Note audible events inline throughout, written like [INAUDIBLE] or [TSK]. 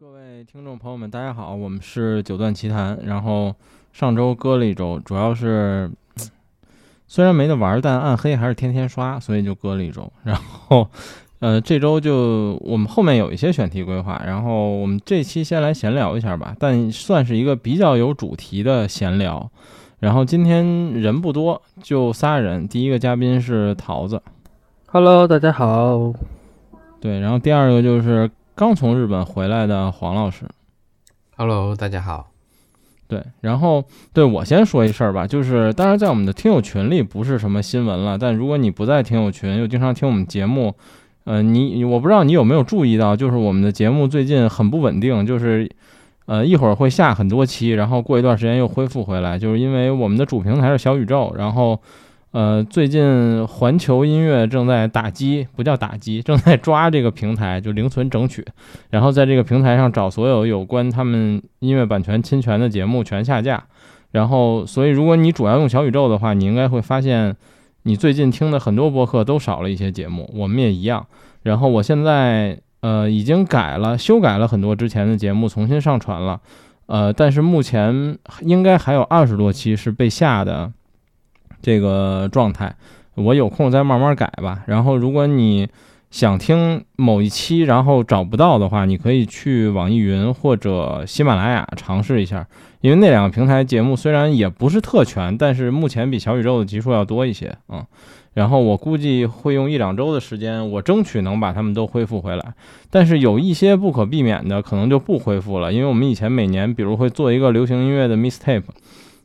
各位听众朋友们，大家好，我们是九段奇谈。然后上周搁了一周，主要是 [TSK] 虽然没得玩，但暗黑还是天天刷，所以就搁了一周。[LAUGHS] 然后呃，这周就我们后面有一些选题规划，然后我们这期先来闲聊一下吧，但算是一个比较有主题的闲聊。然后今天人不多，就仨人。第一个嘉宾是桃子，Hello，大家好。对，然后第二个就是刚从日本回来的黄老师。Hello，大家好。对，然后对我先说一事儿吧，就是当然在我们的听友群里不是什么新闻了，但如果你不在听友群，又经常听我们节目，呃，你我不知道你有没有注意到，就是我们的节目最近很不稳定，就是呃一会儿会下很多期，然后过一段时间又恢复回来，就是因为我们的主平台是小宇宙，然后呃最近环球音乐正在打击，不叫打击，正在抓这个平台，就零存整取。然后在这个平台上找所有有关他们音乐版权侵权的节目全下架。然后，所以如果你主要用小宇宙的话，你应该会发现，你最近听的很多播客都少了一些节目，我们也一样。然后我现在呃已经改了，修改了很多之前的节目，重新上传了。呃，但是目前应该还有二十多期是被下的这个状态，我有空再慢慢改吧。然后，如果你想听某一期，然后找不到的话，你可以去网易云或者喜马拉雅尝试一下，因为那两个平台节目虽然也不是特全，但是目前比小宇宙的集数要多一些啊、嗯。然后我估计会用一两周的时间，我争取能把它们都恢复回来。但是有一些不可避免的，可能就不恢复了，因为我们以前每年比如会做一个流行音乐的 mistape，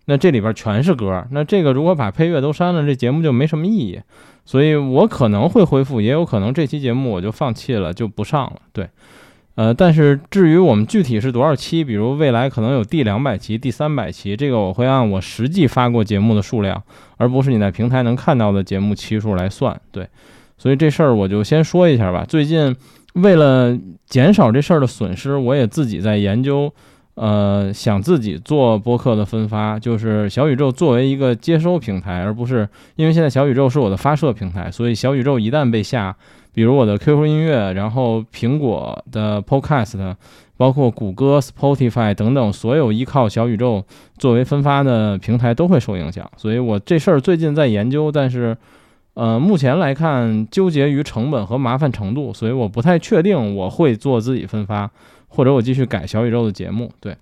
那这里边全是歌，那这个如果把配乐都删了，这节目就没什么意义。所以我可能会恢复，也有可能这期节目我就放弃了，就不上了。对，呃，但是至于我们具体是多少期，比如未来可能有第两百期、第三百期，这个我会按我实际发过节目的数量，而不是你在平台能看到的节目期数来算。对，所以这事儿我就先说一下吧。最近为了减少这事儿的损失，我也自己在研究。呃，想自己做播客的分发，就是小宇宙作为一个接收平台，而不是因为现在小宇宙是我的发射平台，所以小宇宙一旦被下，比如我的 QQ 音乐，然后苹果的 Podcast，包括谷歌、Spotify 等等，所有依靠小宇宙作为分发的平台都会受影响。所以我这事儿最近在研究，但是呃，目前来看纠结于成本和麻烦程度，所以我不太确定我会做自己分发。或者我继续改小宇宙的节目，对，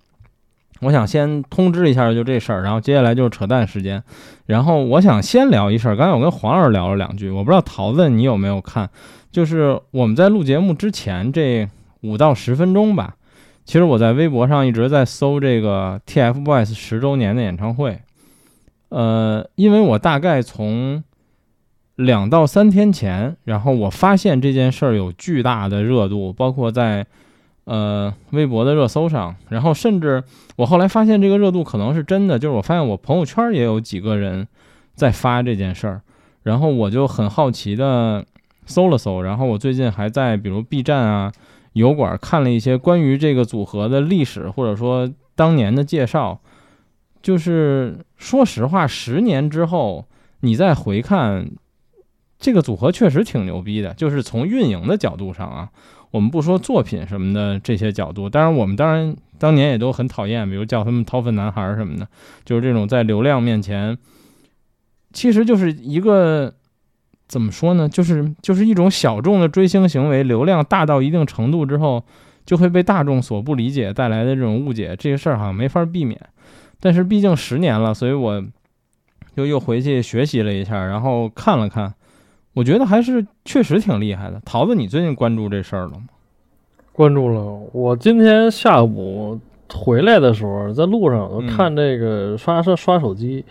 我想先通知一下就这事儿，然后接下来就是扯淡时间。然后我想先聊一事儿，刚才我跟黄老师聊了两句，我不知道桃子你有没有看，就是我们在录节目之前这五到十分钟吧，其实我在微博上一直在搜这个 TFBOYS 十周年的演唱会，呃，因为我大概从两到三天前，然后我发现这件事儿有巨大的热度，包括在。呃，微博的热搜上，然后甚至我后来发现这个热度可能是真的，就是我发现我朋友圈也有几个人在发这件事儿，然后我就很好奇的搜了搜，然后我最近还在比如 B 站啊、油管看了一些关于这个组合的历史或者说当年的介绍，就是说实话，十年之后你再回看这个组合确实挺牛逼的，就是从运营的角度上啊。我们不说作品什么的这些角度，当然我们当然当年也都很讨厌，比如叫他们“掏粪男孩”什么的，就是这种在流量面前，其实就是一个怎么说呢？就是就是一种小众的追星行为，流量大到一定程度之后，就会被大众所不理解带来的这种误解，这个事儿好像没法避免。但是毕竟十年了，所以我就又回去学习了一下，然后看了看。我觉得还是确实挺厉害的。桃子，你最近关注这事儿了吗？关注了。我今天下午回来的时候，在路上我看这个刷刷刷手机，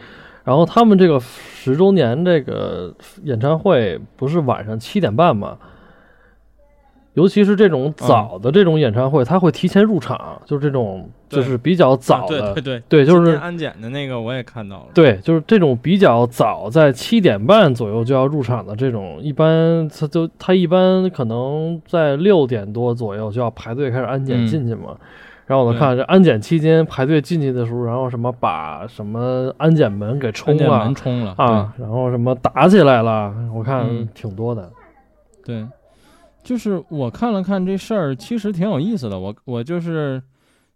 然后他们这个十周年这个演唱会不是晚上七点半吗？尤其是这种早的这种演唱会，他会提前入场，就是这种就是比较早的，啊对对对，就是安检的那个我也看到了，对，就是这种比较早，在七点半左右就要入场的这种，一般他就他一般可能在六点多左右就要排队开始安检进去嘛。嗯、然后我看这安检期间排队进去的时候，然后什么把什么安检门给冲了，门冲了啊，然后什么打起来了，我看挺多的。对。就是我看了看这事儿，其实挺有意思的。我我就是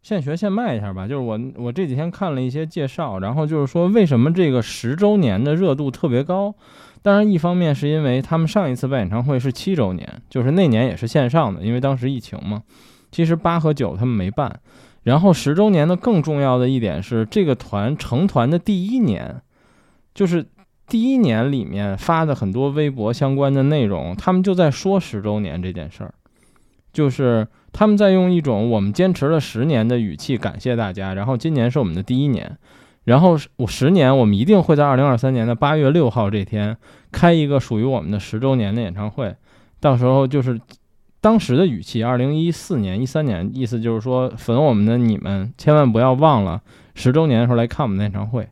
现学现卖一下吧。就是我我这几天看了一些介绍，然后就是说为什么这个十周年的热度特别高。当然，一方面是因为他们上一次办演唱会是七周年，就是那年也是线上的，因为当时疫情嘛。其实八和九他们没办。然后十周年的更重要的一点是，这个团成团的第一年，就是第一年里面发的很多微博相关的内容，他们就在说十周年这件事儿，就是他们在用一种我们坚持了十年的语气感谢大家。然后今年是我们的第一年，然后我十年我们一定会在二零二三年的八月六号这天开一个属于我们的十周年的演唱会，到时候就是。当时的语气，二零一四年、一三年，意思就是说，粉我们的你们千万不要忘了十周年的时候来看我们的演唱会。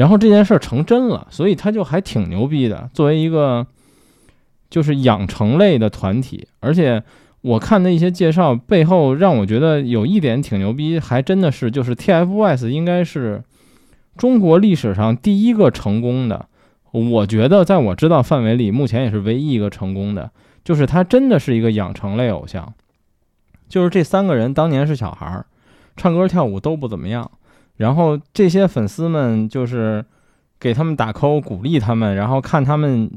然后这件事儿成真了，所以他就还挺牛逼的。作为一个就是养成类的团体，而且我看的一些介绍背后，让我觉得有一点挺牛逼，还真的是就是 TFBOYS 应该是中国历史上第一个成功的，我觉得在我知道范围里，目前也是唯一一个成功的。就是他真的是一个养成类偶像，就是这三个人当年是小孩儿，唱歌跳舞都不怎么样，然后这些粉丝们就是给他们打 call 鼓励他们，然后看他们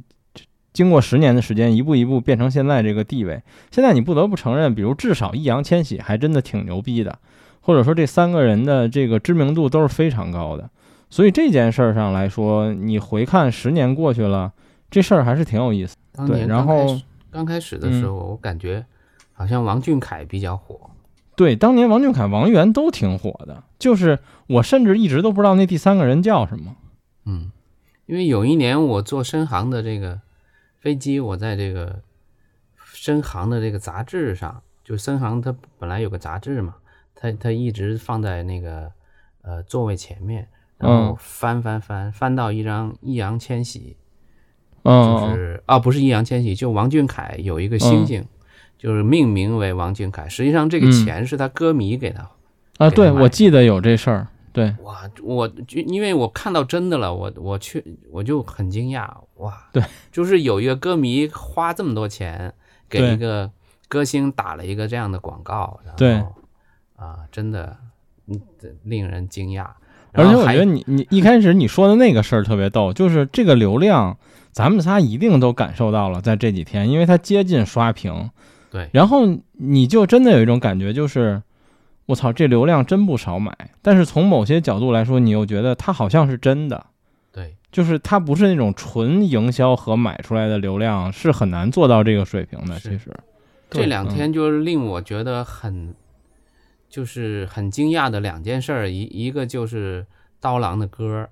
经过十年的时间一步一步变成现在这个地位。现在你不得不承认，比如至少易烊千玺还真的挺牛逼的，或者说这三个人的这个知名度都是非常高的。所以这件事儿上来说，你回看十年过去了，这事儿还是挺有意思。对，然后。刚开始的时候，我感觉好像王俊凯比较火。对，当年王俊凯、王源都挺火的。就是我甚至一直都不知道那第三个人叫什么。嗯，因为有一年我坐深航的这个飞机，我在这个深航的这个杂志上，就深航它本来有个杂志嘛，它它一直放在那个呃座位前面，然后翻翻翻翻到一张易烊千玺。就是啊，不是易烊千玺，就王俊凯有一个星星，就是命名为王俊凯。实际上这个钱是他歌迷给他啊，对，我记得有这事儿。对，哇，我就因为我看到真的了，我我去我就很惊讶，哇，对，就是有一个歌迷花这么多钱给一个歌星打了一个这样的广告，对，啊，真的，嗯，令人惊讶。而且我觉得你你一开始你说的那个事儿特别逗，就是这个流量。咱们仨一定都感受到了，在这几天，因为它接近刷屏，对，然后你就真的有一种感觉，就是我操，这流量真不少买。但是从某些角度来说，你又觉得它好像是真的，对，就是它不是那种纯营销和买出来的流量，是很难做到这个水平的。其实这两天就是令我觉得很，就是很惊讶的两件事儿，一一个就是刀郎的歌。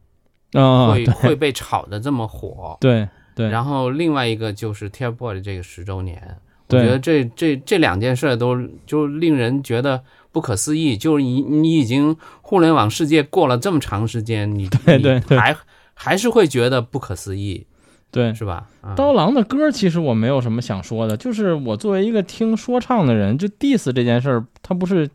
会会被炒的这么火，对对。然后另外一个就是 TFBOYS 这个十周年，我觉得这这这两件事都就令人觉得不可思议。就是你你已经互联网世界过了这么长时间，你 [LAUGHS] 对对还还是会觉得不可思议，对是吧？刀郎的歌其实我没有什么想说的，就是我作为一个听说唱的人，就 diss 这件事儿，他不是。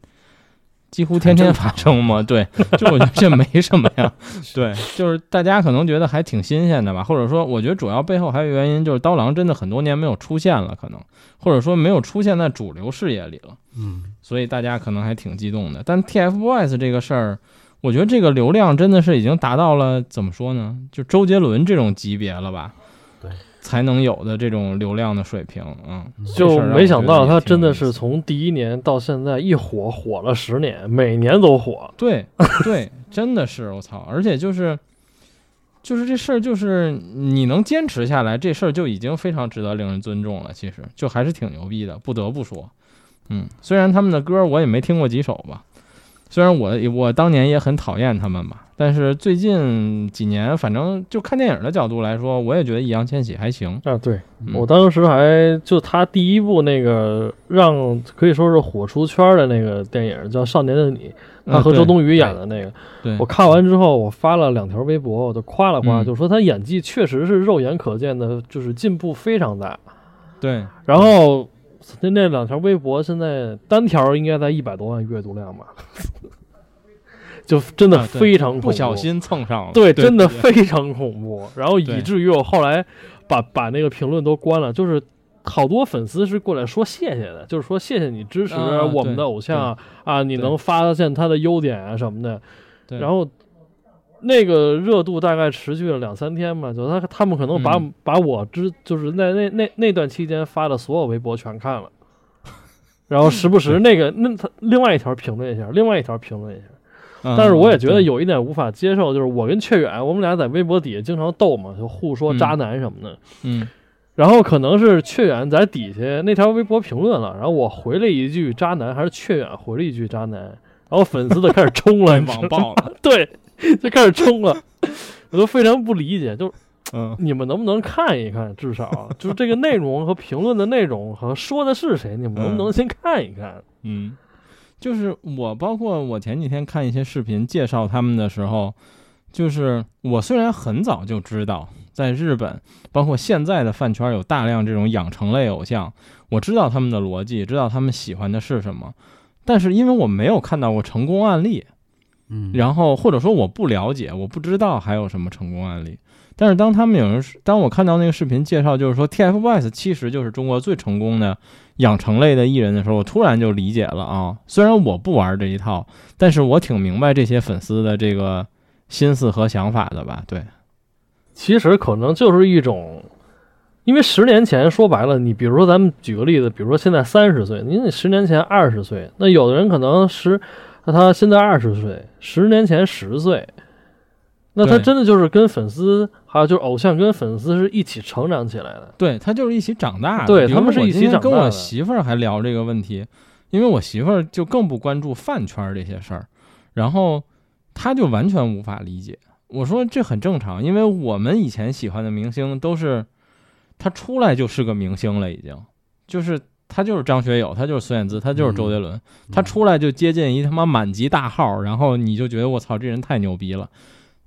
几乎天天 [LAUGHS] 发生嘛？[LAUGHS] 对，就我觉得这没什么呀。[LAUGHS] 对，就是大家可能觉得还挺新鲜的吧，或者说，我觉得主要背后还有原因，就是刀郎真的很多年没有出现了，可能或者说没有出现在主流视野里了。嗯，所以大家可能还挺激动的。但 TFBOYS 这个事儿，我觉得这个流量真的是已经达到了怎么说呢？就周杰伦这种级别了吧？对。才能有的这种流量的水平，嗯，就没想到他真的是从第一年到现在一火火了十年，每年都火。[LAUGHS] 对对，真的是我操！而且就是就是这事儿，就是你能坚持下来，这事儿就已经非常值得令人尊重了。其实就还是挺牛逼的，不得不说，嗯，虽然他们的歌我也没听过几首吧。虽然我我当年也很讨厌他们吧，但是最近几年，反正就看电影的角度来说，我也觉得易烊千玺还行啊。对我当时还就他第一部那个让可以说是火出圈的那个电影叫《少年的你》，他和周冬雨演的那个，我看完之后，我发了两条微博，我就夸了夸，就说他演技确实是肉眼可见的，就是进步非常大。对，然后。那那两条微博现在单条应该在一百多万阅读量吧，就真的非常不小心蹭上了，对，真的非常恐怖。然后以至于我后来把把那个评论都关了，就是好多粉丝是过来说谢谢的，就是说谢谢你支持啊我们的偶像啊，你能发现他的优点啊什么的。然后那个热度大概持续了两三天吧，就他他们可能把、嗯。把我之就是在那那那段期间发的所有微博全看了，[LAUGHS] 然后时不时那个那他另外一条评论一下，另外一条评论一下。嗯但是我也觉得有一点无法接受，就是我跟雀远，我们俩在微博底下经常斗嘛，就互说嗯渣男什么的。嗯。然后可能是雀远在底下那条微博评论了，然后我回了一句渣男，还是雀远回了一句渣男，然后粉丝都开始冲了，被你知道吗？[LAUGHS] 网爆了，[LAUGHS] 对，[LAUGHS] 就开始冲了，我都非常不理解，就是嗯你们能不能看一看，至少就是这个内容和评论的内容和说的是谁，你们能不能先看一看？嗯，就是我，包括我前几天看一些视频介绍他们的时候，就是我虽然很早就知道，在日本，包括现在的饭圈有大量这种养成类偶像，我知道他们的逻辑，知道他们喜欢的是什么，但是因为我没有看到过成功案例，嗯，然后或者说我不了解，我不知道还有什么成功案例。但是当他们有人，当我看到那个视频介绍，就是说 TFBOYS 其实就是中国最成功的养成类的艺人的时候，我突然就理解了啊。虽然我不玩这一套，但是我挺明白这些粉丝的这个心思和想法的吧？对，其实可能就是一种，因为十年前说白了，你比如说咱们举个例子，比如说现在三十岁，您十年前二十岁，那有的人可能十，那他现在二十岁，十年前十岁，那他真的就是跟粉丝，还有就是偶像跟粉丝是一起成长起来的。对他就是一起长大的。对他们是一起长大的媳妇儿还聊这个问题，因为我媳妇儿就更不关注饭圈儿这些事儿，然后她就完全无法理解。我说这很正常，因为我们以前喜欢的明星都是他出来就是个明星了，已经就是他就是张学友，他就是孙燕姿，他就是周杰伦，他出来就接近一他妈满级大号，然后你就觉得我操，这人太牛逼了。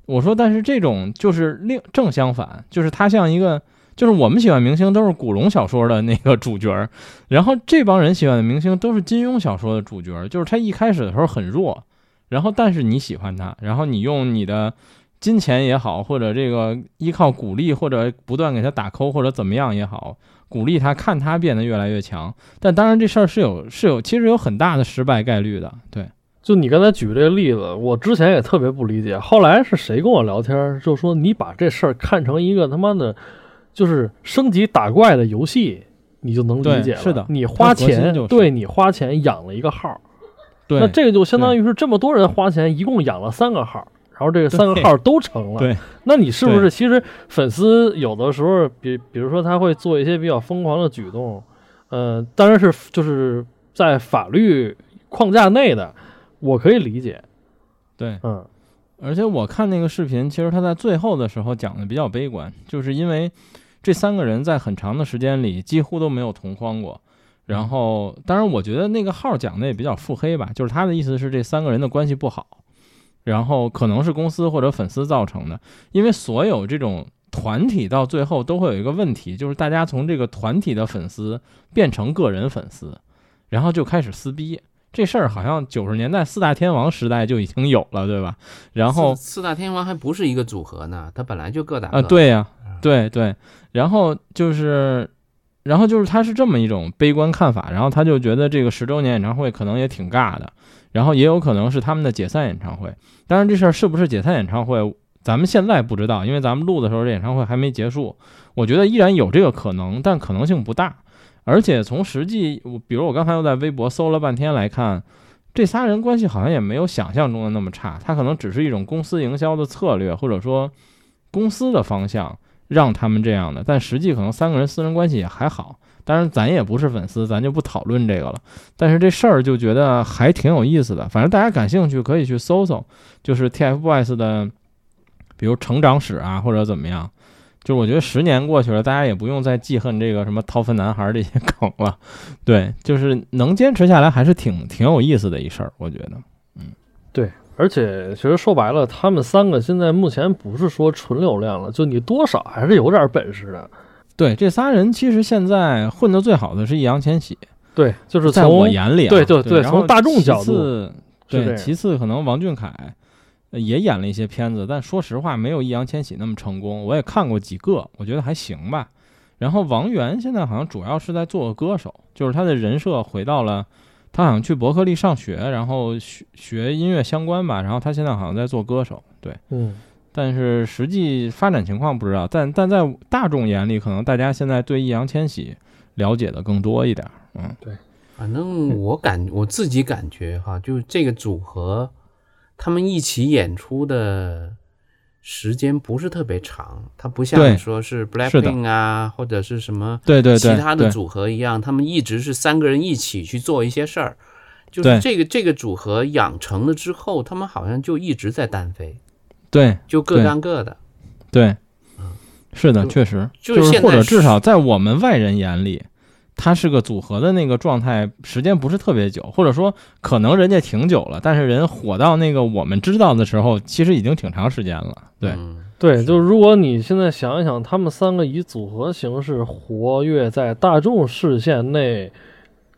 我说，但是这种就是另正相反，就是他像一个，就是我们喜欢明星都是古龙小说的那个主角儿，然后这帮人喜欢的明星都是金庸小说的主角儿，就是他一开始的时候很弱，然后但是你喜欢他，然后你用你的金钱也好，或者这个依靠鼓励，或者不断给他打 call 或者怎么样也好，鼓励他，看他变得越来越强。但当然这事儿是有是有其实有很大的失败概率的，对。就你刚才举这个例子，我之前也特别不理解，后来是谁跟我聊天，就说你把这事儿看成一个他妈的，就是升级打怪的游戏，你就能理解了。是的你花钱，就是对你花钱养了一个号，对，那这个就相当于是这么多人花钱，一共养了三个号，然后这个三个号都成了。对，那你是不是其实粉丝有的时候，比比如说他会做一些比较疯狂的举动，呃，当然是就是在法律框架内的，我可以理解。对，嗯，而且我看那个视频，其实他在最后的时候讲的比较悲观，就是因为这三个人在很长的时间里几乎都没有同框过。然后，当然，我觉得那个号讲的也比较腹黑吧，就是他的意思是这三个人的关系不好，然后可能是公司或者粉丝造成的，因为所有这种团体到最后都会有一个问题，就是大家从这个团体的粉丝变成个人粉丝，然后就开始撕逼。这事儿好像九十年代四大天王时代就已经有了，对吧？然后四四大天王还不是一个组合呢，他本来就各打啊，各。对呀、对对，然后就是，然后就是他是这么一种悲观看法，然后他就觉得这个十周年演唱会可能也挺尬的，然后也有可能是他们的解散演唱会。当然，这事儿是不是解散演唱会，咱们现在不知道，因为咱们录的时候这演唱会还没结束。我觉得依然有这个可能，但可能性不大。而且从实际，我比如我刚才又在微博搜了半天来看，这仨人关系好像也没有想象中的那么差，他可能只是一种公司营销的策略，或者说公司的方向让他们这样的，但实际可能三个人私人关系也还好。当然，咱也不是粉丝，咱就不讨论这个了。但是这事儿就觉得还挺有意思的，反正大家感兴趣可以去搜搜，就是 TFBOYS 的，比如成长史啊，或者怎么样。就是我觉得十年过去了，大家也不用再记恨这个什么掏粪男孩这些 [LAUGHS] 梗了。对，就是能坚持下来还是挺挺有意思的一事儿，我觉得。嗯对，而且其实说白了，他们三个现在目前不是说纯流量了，就你多少还是有点本事的。对，这仨人其实现在混得最好的是易烊千玺，对，就是在从我眼里、啊，对对对从大众角度对，其次可能王俊凯呃也演了一些片子，但说实话没有易烊千玺那么成功。我也看过几个，我觉得还行吧。然后王源现在好像主要是在做个歌手，就是他的人设回到了他好像去伯克利上学，然后学学音乐相关吧，然后他现在好像在做歌手，对，嗯，但是实际发展情况不知道，但但在大众眼里，可能大家现在对易烊千玺了解的更多一点，嗯，对反正我感我自己感觉哈，就这个组合，他们一起演出的时间不是特别长，它不像说是 Blackpink 啊或者是什么对对对，其他的组合一样，他们一直是三个人一起去做一些事儿。就是这个这个组合养成了之后，他们好像就一直在单飞，对就各干各的。对，是的，确实就是现在或者至少在我们外人眼里，他是个组合的那个状态，时间不是特别久，或者说可能人家挺久了，但是人火到那个我们知道的时候，其实已经挺长时间了。对，嗯。对，就是如果你现在想一想，他们三个以组合形式活跃在大众视线内，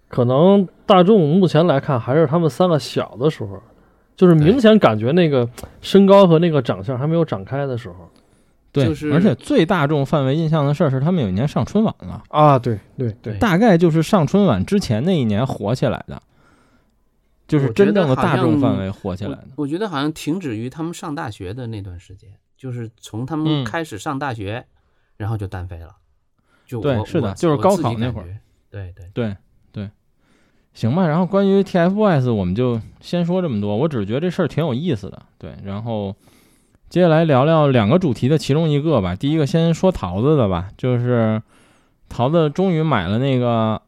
可能大众目前来看还是他们三个小的时候，就是明显感觉那个身高和那个长相还没有长开的时候对，就是而且最大众范围印象的事儿是他们有一年上春晚了，啊！对对对，大概就是上春晚之前那一年火起来的，就是真正的大众范围火起来我的。我觉得好像停止于他们上大学的那段时间，就是从他嗯们开始上大学，然后就单飞了。就对是的就是高考那会儿。对对，对对，行吧。然后关于 TFBOYS，我们就先说这么多。我只是觉得这事儿挺有意思的。对，然后接下来聊聊两个主题的其中一个吧。第一个先说桃子的吧，就是桃子终于买了那个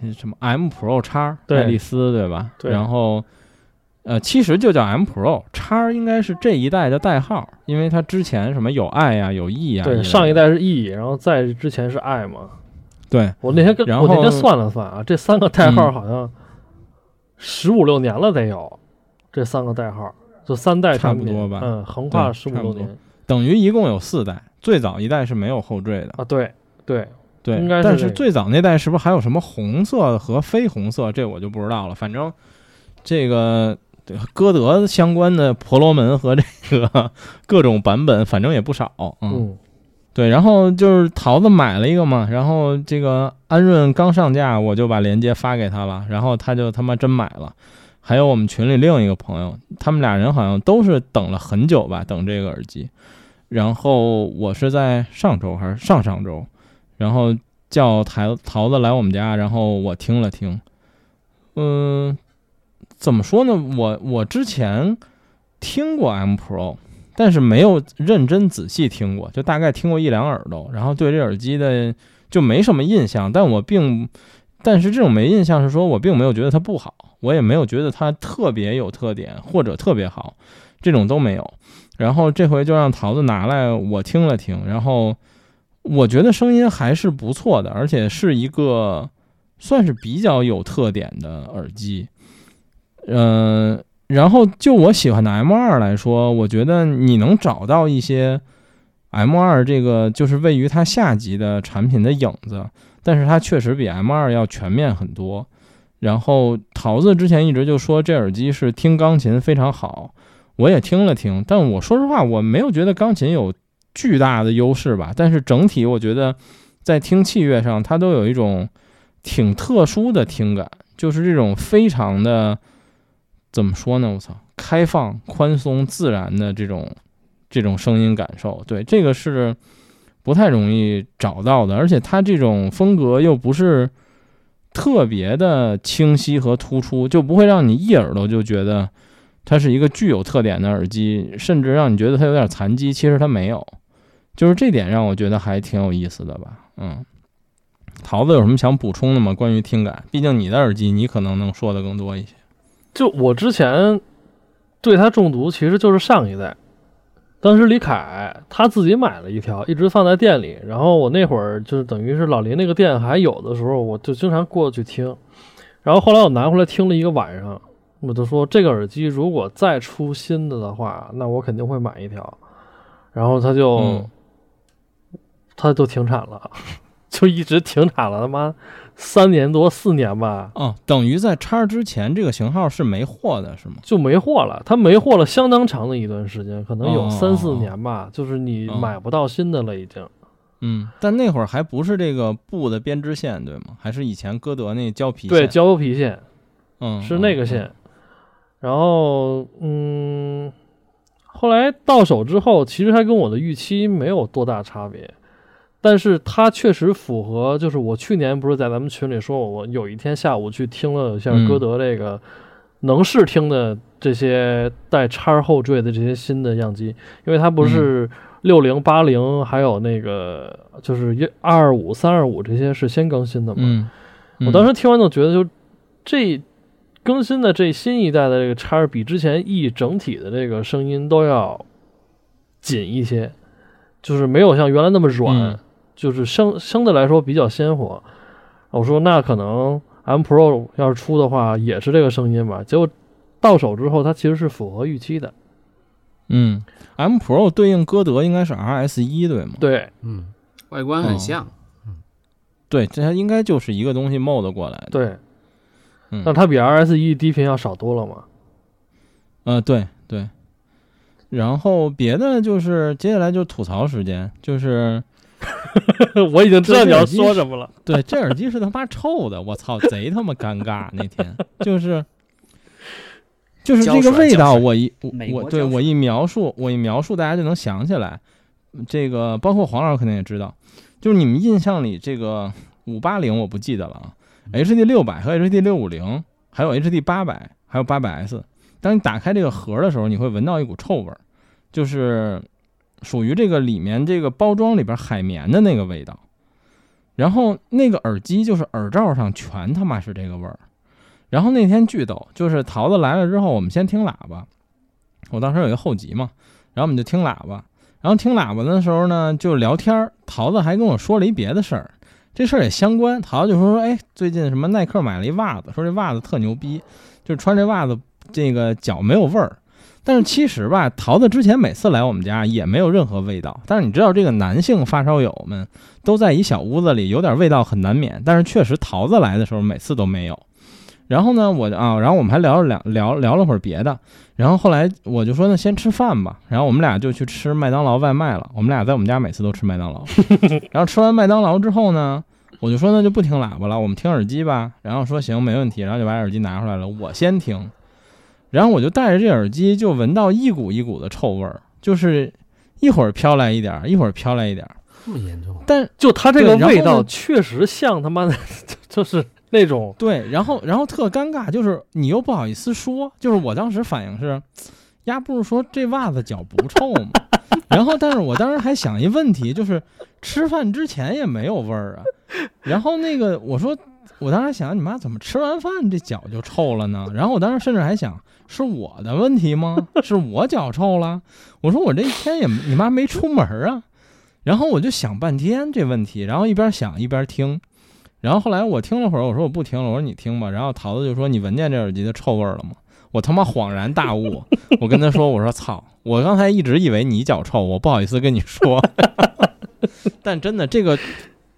那什么 M Pro 叉对爱丽丝，对吧？对然后。呃，其实就叫 M Pro 叉，应该是这一代的代号，因为它之前什么有 I 呀、有 E 呀、对，上一代是 E，然后再之前是 I 嘛。对我那天跟然我那天算了算啊，这三个代号嗯好像十五六年了得有，这三个代号就三代差不多吧嗯，横跨对十五多六年等于一共有四代，最早一代是没有后缀的。啊，对对，对，应该是但是最早那代是不是还有什么红色和非红色？这我就不知道了。反正这个对歌德相关的婆罗门和这个各种版本，反正也不少。嗯，嗯，对。然后就是桃子买了一个嘛，然后这个安润刚上架，我就把链接发给他了，然后他就他妈真买了。还有我们群里另一个朋友，他们俩人好像都是等了很久吧，等这个耳机。然后我是在上周还是上上周，然后叫桃桃子来我们家，然后我听了听，嗯，怎么说呢？我我之前听过 M Pro，但是没有认真仔细听过，就大概听过一两耳朵，然后对这耳机的就没什么印象。但我并，但是这种没印象是说我并没有觉得它不好，我也没有觉得它特别有特点或者特别好，这种都没有。然后这回就让桃子拿来，我听了听，然后我觉得声音还是不错的，而且是一个算是比较有特点的耳机。嗯、然后就我喜欢的 M 2来说，我觉得你能找到一些 M 2这个就是位于它下级的产品的影子，但是它确实比 M 2要全面很多。然后桃子之前一直就说这耳机是听钢琴非常好，我也听了听，但我说实话，我没有觉得钢琴有巨大的优势吧。但是整体我觉得在听器乐上，它都有一种挺特殊的听感，就是这种非常的怎么说呢？我操，开放、宽松、自然的这种这种声音感受。对，这个是不太容易找到的，而且它这种风格又不是特别的清晰和突出，就不会让你一耳朵就觉得它是一个具有特点的耳机，甚至让你觉得它有点残疾。其实它没有，就是这点让我觉得还挺有意思的吧。嗯，桃子有什么想补充的吗？关于听感，毕竟你的耳机你可能能说的更多一些。就我之前对它中毒，其实就是上一代。当时李凯他自己买了一条，一直放在店里。然后我那会儿就是等于是老林那个店还有的时候，我就经常过去听。然后后来我拿回来听了一个晚上，我就说这个耳机如果再出新的的话，那我肯定会买一条。然后他就、嗯他就停产了，就一直停产了，他妈三年多四年吧。哦，等于在叉之前这个型号是没货的，是吗？就没货了，它没货了相当长的一段时间，可能有哦三四年吧，就是你哦买不到新的了，已经。嗯，但那会儿还不是这个布的编织线，对吗？还是以前歌德那胶皮线？对，胶皮线嗯，是那个线。然后，嗯，后来到手之后，其实它跟我的预期没有多大差别，但是它确实符合。就是我去年不是在咱们群里说，我有一天下午去听了像歌德这个能试听的这些带叉后缀的这些新的样机，因为它不是六零八零，还有那个就是一二二五、三二五这些是先更新的嘛。嗯，我当时听完就觉得，就这。更新的这新一代的这个叉比之前 E 整体的这个声音都要紧一些，就是没有像原来那么软，嗯就是相相对来说比较鲜活。我说那可能 M Pro 要是出的话也是这个声音吧，结果到手之后它其实是符合预期的。嗯，M Pro 对应歌德应该是 RS 一对吗？对，嗯，外观很像，对，这应该就是一个东西 mod 过来的。对，嗯那它比 RS 一低频要少多了嘛？呃，对对。然后别的就是接下来就吐槽时间，就是 [LAUGHS] 我已经知道你要说什么了。对 [LAUGHS] 这耳机是他妈臭的，我操，贼他妈尴尬。那天就是就是这个味道，我我国胶水对我一描述，我一描述，大家就能想起来。这个包括黄老师肯定也知道，就是你们印象里这个五八零我不记得了啊，HD 六百和 HD 六五零，还有 HD 八百，还有八百 S。当你打开这个盒的时候，你会闻到一股臭味儿，就是属于这个里面这个包装里边海绵的那个味道。然后那个耳机就是耳罩上全他妈是这个味儿。然后那天巨逗，就是桃子来了之后，我们先听喇叭，我当时有一个后级嘛，然后我们就听喇叭。然后听喇叭的时候呢，就聊天儿。桃子还跟我说了一别的事儿，这事儿也相关。桃子就说说，哎，最近什么耐克买了一袜子，说这袜子特牛逼，就穿这袜子这个脚没有味儿。但是其实吧，桃子之前每次来我们家也没有任何味道。但是你知道，这个男性发烧友们都在一小屋子里，有点味道很难免。但是确实桃子来的时候每次都没有。然后呢，我啊，然后我们还聊了两聊聊了会儿别的。然后后来我就说那先吃饭吧，然后我们俩就去吃麦当劳外卖了。我们俩在我们家每次都吃麦当劳。[LAUGHS] 然后吃完麦当劳之后呢，我就说那就不听喇叭了，我们听耳机吧。然后说行没问题，然后就把耳机拿出来了，我先听。然后我就戴着这耳机，就闻到一股一股的臭味儿，就是一会儿飘来一点儿，一会儿飘来一点儿。这么严重？但就它这个味道确实像他妈的，[LAUGHS] 就是那种对，然后然后特尴尬，就是你又不好意思说，就是我当时反应是，呀不是说这袜子脚不臭吗？[LAUGHS] 然后但是我当时还想一问题，就是吃饭之前也没有味儿啊。然后那个我说，我当时想你妈怎么吃完饭这脚就臭了呢？然后我当时甚至还想是我的问题吗？[LAUGHS] 是我脚臭了？我说我这一天也你妈没出门啊。然后我就想半天这问题，然后一边想一边听。然后后来我听了会儿，我说我不听了，我说你听吧。然后桃子就说你闻见这耳机的臭味儿了吗？我他妈恍然大悟，[LAUGHS] 我跟他说我说操，我刚才一直以为你脚臭，我不好意思跟你说。[LAUGHS] 但真的这个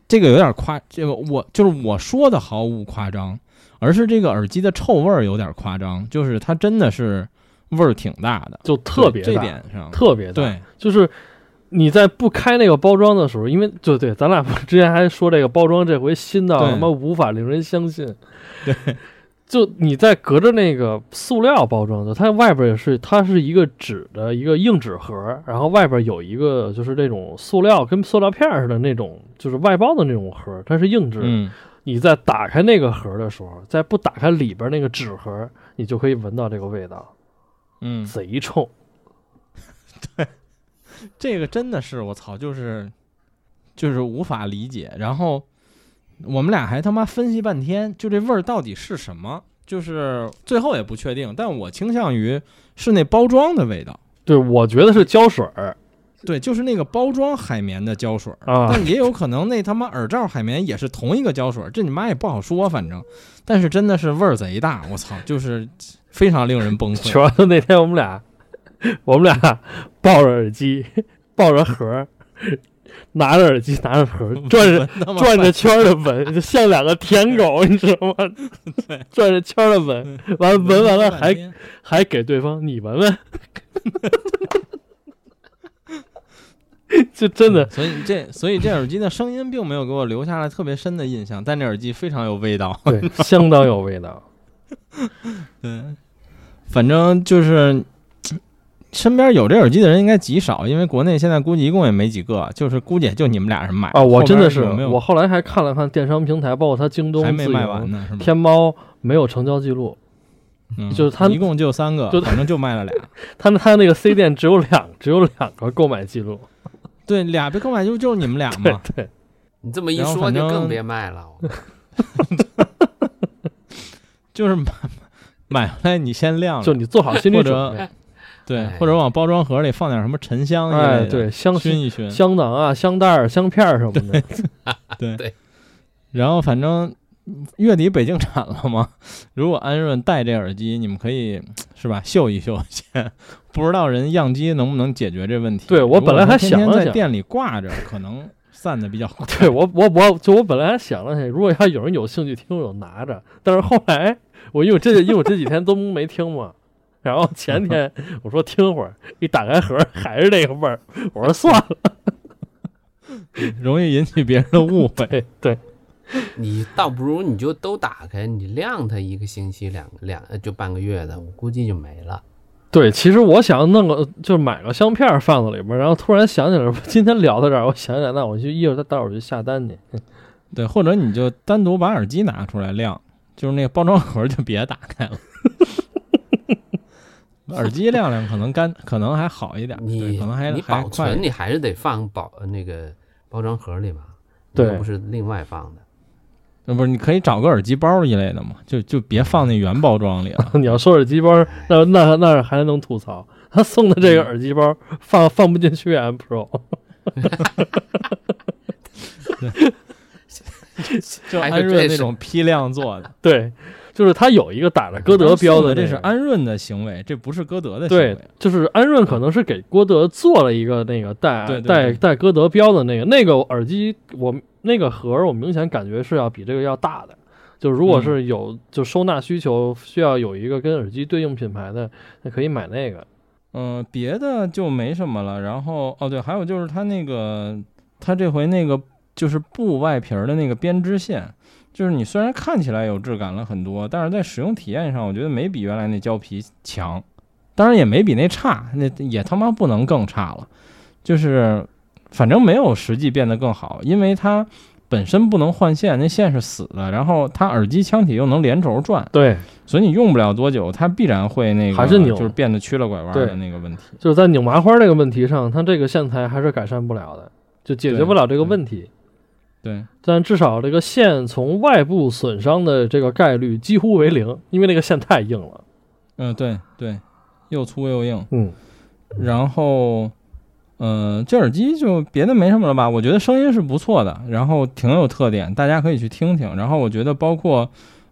这个有点夸，这个我就是我说的毫无夸张，而是这个耳机的臭味儿有点夸张，就是它真的是味儿挺大的，就特别对这大点上。特别大，对，就是你在不开那个包装的时候，因为就对，咱俩之前还说这个包装这回新到对。他妈无法令人相信。对，[LAUGHS] 就你在隔着那个塑料包装的，它外边也是，它是一个纸的一个硬纸盒，然后外边有一个就是那种塑料跟塑料片儿似的那种，就是外包的那种盒，它是硬纸。嗯，你在打开那个盒的时候，在不打开里边那个纸盒，你就可以闻到这个味道，嗯，贼臭。[LAUGHS] 对。这个真的是我操，就是就是无法理解。然后我们俩还他妈分析半天，就这味儿到底是什么？就是最后也不确定，但我倾向于是那包装的味道。对，我觉得是胶水儿对，就是那个包装海绵的胶水但也有可能那他妈耳罩海绵也是同一个胶水儿，这你妈也不好说，反正，但是真的是味儿贼大，我操，就是非常令人崩溃。[LAUGHS] 全都那天我们俩，我们俩抱着耳机，抱着盒儿，拿着耳机，拿着盒，[LAUGHS] 转着转着圈的闻，就像两个舔狗，你知道吗？[LAUGHS] 转着圈的闻，完了闻完了还还给对方你闻闻，[LAUGHS] 就真的所以这所以这耳机的声音并没有给我留下来特别深的印象，但这耳机非常有味道。对，[LAUGHS] 相当有味道。对，反正就是身边有这耳机的人应该极少，因为国内现在估计一共也没几个，就是估计也就你们俩人买啊，我真的是我后来还看了看电商平台，包括它京东、还没卖完呢，是吗？天猫没有成交记录，嗯就是它一共就三个就，反正就卖了俩。[LAUGHS] 他他那个 C 店只有两只有两个购买记录。对，俩别购买就就是你们俩嘛。[LAUGHS] 对，你这么一说就更别卖了。[LAUGHS] 就是买买回来你先晾着，就你做好心理准备。对哎，或者往包装盒里放点什么沉香一类哎，对，香熏一熏。香囊啊、香袋儿、香片儿什么的。[LAUGHS] 对对然后反正月底北京产了吗，如果安润带这耳机，你们可以是吧秀一秀先。不知道人样机能不能解决这问题？对我本来还想了想店里挂着，可能散的比较快。[LAUGHS] 对我我我就我本来还想了想，如果要有人有兴趣听，我就拿着。但是后来我因为我这因为我这几天都没听嘛，然后前天 [LAUGHS] 我说听会儿，一打开盒还是那个味儿，我说算了。[LAUGHS] 容易引起别人的误会。对对，[LAUGHS] 你倒不如你就都打开，你晾它一个星期、两两呃就半个月的，我估计就没了。对，其实我想弄个，就买个香片儿放在里边儿，然后突然想起来，今天聊到这儿，我想起来，那我就一会儿再待会儿就下单去。[LAUGHS] 对，或者你就单独把耳机拿出来晾，就是那个包装盒就别打开了。[LAUGHS] 耳机晾晾可能干，可能还好一点，对你可能还你保存你还是得放保那个包装盒里吧，对不是另外放的。那不是你可以找个耳机包一类的嘛，就就别放那原包装里了。[LAUGHS] 你要说耳机包，那那那还能吐槽，他送的这个耳机包放放不进去 M Pro，[LAUGHS] 就还是安润那种批量做的，[LAUGHS] 对，就是它有一个打着歌德标的、这是安润的行为，这不是歌德的行为对。为。，就是安润可能是给歌德做了一个那个带带带歌德标的那个那个耳机，我那个盒儿我明显感觉是要比这个要大的。就如果是有就收纳需求，需要有一个跟耳机对应品牌的，那可以买那个。嗯、别的就没什么了。然后哦对，还有就是它那个，它这回那个就是布外皮儿的那个编织线，就是你虽然看起来有质感了很多，但是在使用体验上，我觉得没比原来那胶皮强，当然也没比那差，那也他妈不能更差了。就是反正没有实际变得更好，因为它本身不能换线，那线是死的，然后它耳机腔体又能连轴转，对，所以你用不了多久，它必然会那个还是扭就是变得曲了拐弯对的那个问题。就是在扭麻花这个问题上，它这个线材还是改善不了的，就解决不了这个问题。对，但至少这个线从外部损伤的这个概率几乎为零，因为那个线太硬了。嗯，对对，又粗又硬。嗯，然后，嗯、这耳机就别的没什么了吧？我觉得声音是不错的，然后挺有特点，大家可以去听听。然后我觉得包括，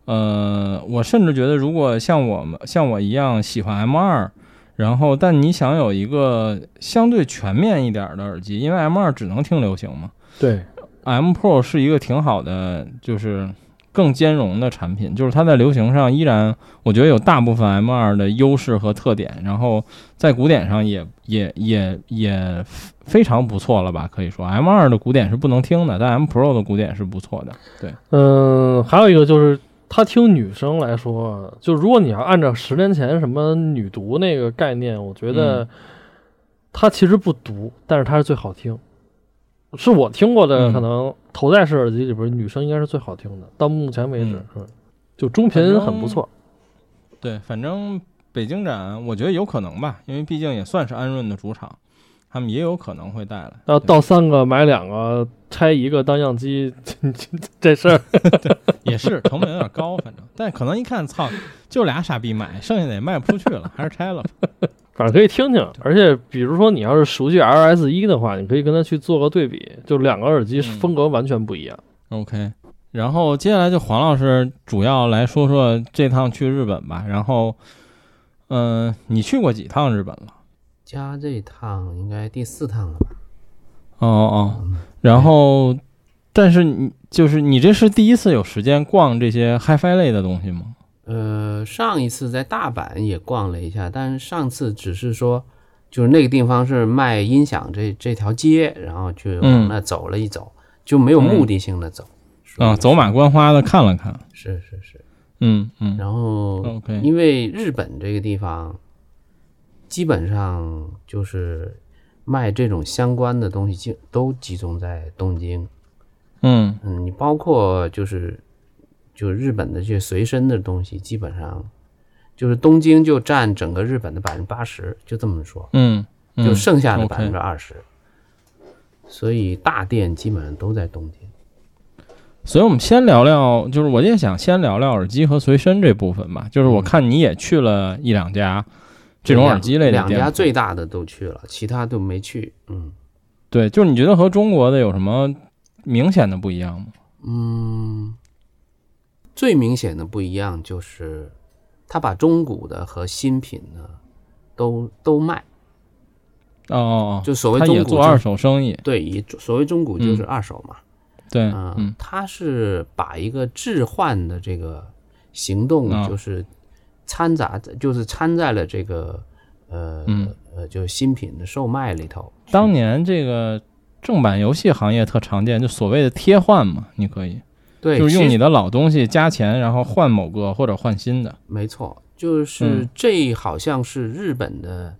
呃，我甚至觉得如果像我们像我一样喜欢 M 二，然后但你想有一个相对全面一点的耳机，因为 M 二只能听流行嘛。对，M Pro 是一个挺好的，就是更兼容的产品，就是它在流行上依然，我觉得有大部分 M 二的优势和特点，然后在古典上也也也也非常不错了吧？可以说 M 二的古典是不能听的，但 M Pro 的古典是不错的。对，嗯，还有一个就是，它听女生来说，就如果你要按照十年前什么女读那个概念，我觉得它其实不读，但是它是最好听。是我听过的，嗯可能头戴式耳机里边女生应该是最好听的，到目前为止，嗯嗯，就中频很不错。对，反正北京展我觉得有可能吧，因为毕竟也算是安润的主场，他们也有可能会带来。要到三个买两个，拆一个当样机，[LAUGHS] 这事儿 [LAUGHS] 也是成本有点高，反正，但可能一看，操，就俩傻逼买，剩下的也卖不出去了，还是拆了吧。反正可以听听。而且，比如说你要是熟悉 LS 一的话，你可以跟它去做个对比，就两个耳机嗯风格完全不一样。OK，然后接下来就黄老师主要来说说这趟去日本吧。然后，嗯、你去过几趟日本了？加这趟应该第四趟了吧？哦哦，然后，但是你就是你这是第一次有时间逛这些 HiFi 类的东西吗？呃，上一次在大阪也逛了一下，但是上次只是说就是那个地方是卖音响这这条街，然后就嗯往那走了一走，就没有目的性的走。啊，走马观花的看了看，是是是。嗯嗯然后因为日本这个地方，基本上就是卖这种相关的东西，就都集中在东京。嗯嗯，你包括就是就日本的这些随身的东西，基本上就是东京就占整个日本的百分之八十，就这么说，嗯，嗯就剩下的百分之二十。所以大店基本上都在东京。所以我们先聊聊，就是我也想先聊聊耳机和随身这部分吧。就是我看你也去了一两家这种耳机类的店两家，最大的都去了，其他都没去。嗯对，就是你觉得和中国的有什么明显的不一样吗？嗯，最明显的不一样就是，他把中古的和新品呢都都卖，哦哦哦，就所谓他中古做二手生意，对，以所谓中古就是二手嘛。对，嗯，嗯他是把一个置换的这个行动，啊就是掺杂，就是掺在了这个呃、嗯呃，就是新品的售卖里头。当年这个正版游戏行业特常见，就所谓的贴换嘛，你可以对，就是用你的老东西加钱，然后换某个或者换新的。没错，就是嗯这好像是日本的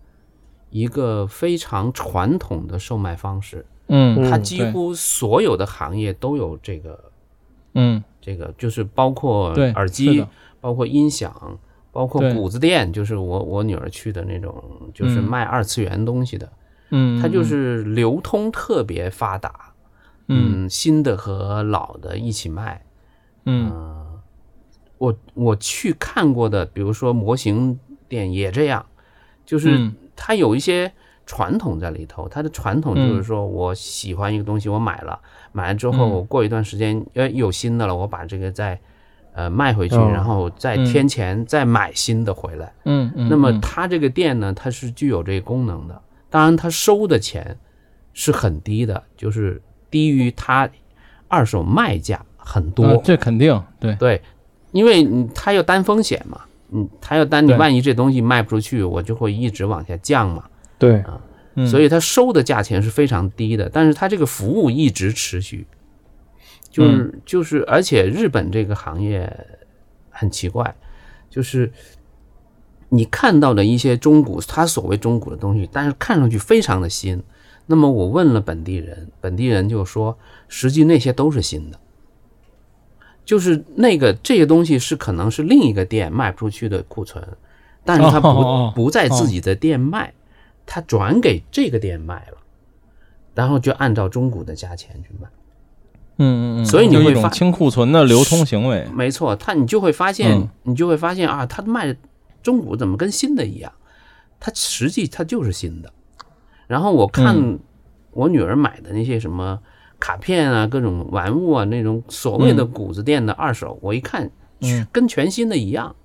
一个非常传统的售卖方式，嗯嗯它几乎所有的行业都有这个嗯，这个，就是包括，耳机，包括音响，包括谷子店，就是我我女儿去的那种，就是嗯卖二次元东西的，嗯，它就是流通特别发达，嗯嗯，新的和老的一起卖。嗯呃我我去看过的，比如说模型店也这样，就是嗯它有一些传统在里头。它的传统就是说我喜欢一个东西，我买了，买了之后，嗯我过一段时间，呃，有新的了，我把这个再呃卖回去，哦然后再嗯添钱，再买新的回来。嗯嗯，那么嗯它这个店呢，它是具有这个功能的。当然，它收的钱是很低的，就是低于它二手卖价很多。啊这肯定对，对，因为你它要担风险嘛，嗯，它要担你万一这东西卖不出去，我就会一直往下降嘛，对，嗯。所以它收的价钱是非常低的，但是它这个服务一直持续，就是就是，而且日本这个行业很奇怪，就是你看到的一些中古，它所谓中古的东西，但是看上去非常的新。那么我问了本地人，本地人就说，实际那些都是新的。就是那个这些东西是可能是另一个店卖不出去的库存，但是他不、不在自己的店卖，他转给这个店卖了，然后就按照中古的价钱去卖。嗯嗯嗯，所以你会发清库存的流通行为，没错，他你就会发现，嗯你就会发现啊，他卖的中古怎么跟新的一样？它实际它就是新的。然后我看嗯。我女儿买的那些什么卡片啊、各种玩物啊，那种所谓的谷子店的二手，我一看嗯。跟全新的一样，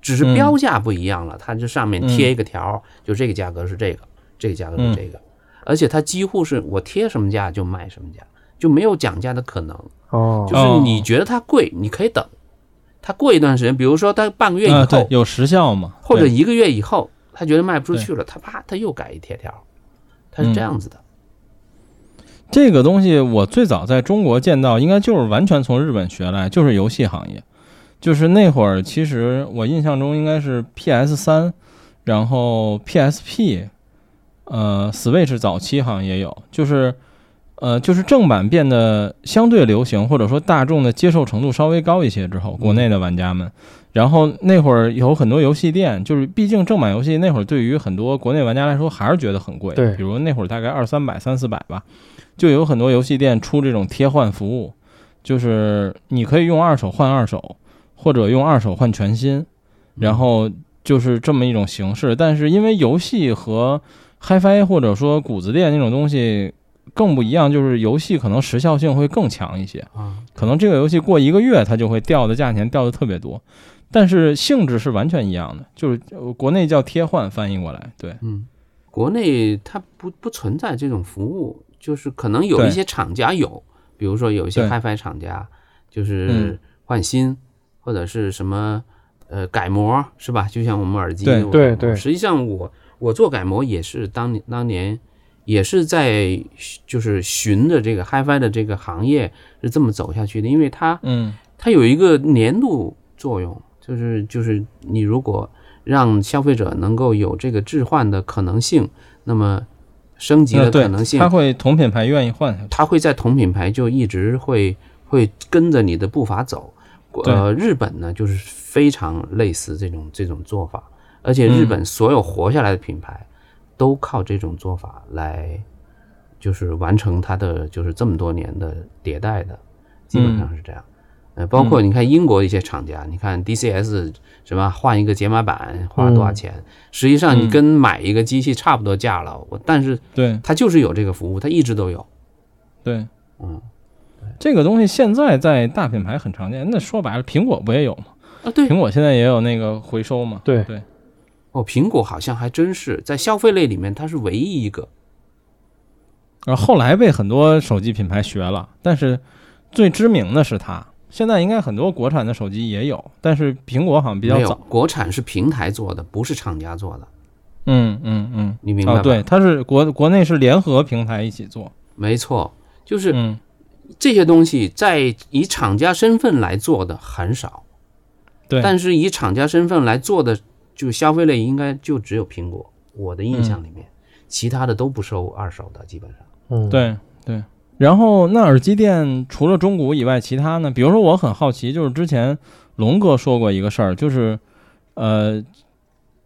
只是嗯标价不一样了。它这上面贴一个条，就这个价格是这个，这个价格是这个，而且它几乎是我贴什么价就卖什么价，就没有讲价的可能。哦，就是你觉得它贵，你可以等，它过一段时间，比如说它半个月以啊，后，对，有时效嘛，或者一个月以后，他觉得卖不出去了，他啪他又改一贴条，他是这样子的。这个东西我最早在中国见到，应该就是完全从日本学来，就是游戏行业。就是那会儿，其实我印象中应该是 PS 三，然后 PSP，呃，Switch 早期好像也有，就是呃，就是正版变得相对流行，或者说大众的接受程度稍微高一些之后，国内的玩家们，然后那会儿有很多游戏店，就是毕竟正版游戏那会儿对于很多国内玩家来说还是觉得很贵，对。比如那会儿大概二三百、三四百吧，就有很多游戏店出这种贴换服务，就是你可以用二手换二手，或者用二手换全新，然后就是这么一种形式。但是因为游戏和 HiFi 或者说谷子店那种东西更不一样，就是游戏可能时效性会更强一些，啊，可能这个游戏过一个月它就会掉的价钱掉的特别多，但是性质是完全一样的，就是呃国内叫贴换翻译过来，对，嗯，国内它不不存在这种服务，就是可能有一些厂家有，比如说有一些 HiFi 厂家，就是嗯。换新、或者是什么呃改模是吧？就像我们耳机对那种对对。实际上我我做改模也是当年当年也是在就是循着这个 HiFi 的这个行业是这么走下去的，因为它嗯。它有一个年度作用，就是就是你如果让消费者能够有这个置换的可能性，那么升级的可能性，他会同品牌愿意换。它会在同品牌就一直会会跟着你的步伐走。呃，日本呢就是非常类似这种这种做法，而且日本所有活下来的品牌都靠这种做法来，就是完成它的就是这么多年的迭代的，基本上是这样。呃，包括你看英国一些厂家，你看 DCS 什么换一个解码板花了多少钱？实际上你跟买一个机器差不多价了，我但是对它就是有这个服务，它一直都有。对，嗯，这个东西现在在大品牌很常见。那说白了，苹果不也有吗？啊，对，苹果现在也有那个回收嘛。对对，哦，苹果好像还真是在消费类里面，它是唯一一个。然后后来被很多手机品牌学了，但是最知名的是它。现在应该很多国产的手机也有，但是苹果好像比较没有早。国产是平台做的，不是厂家做的，嗯嗯嗯，你明白对，它是国国内是联合平台一起做。没错，就是嗯，这些东西在以厂家身份来做的很少，对，但是以厂家身份来做的，就消费类应该就只有苹果。我的印象里面，其他的都不收二手的，基本上。嗯，对对。然后那耳机店除了中古以外，其他呢？比如说我很好奇，就是之前龙哥说过一个事儿，就是呃，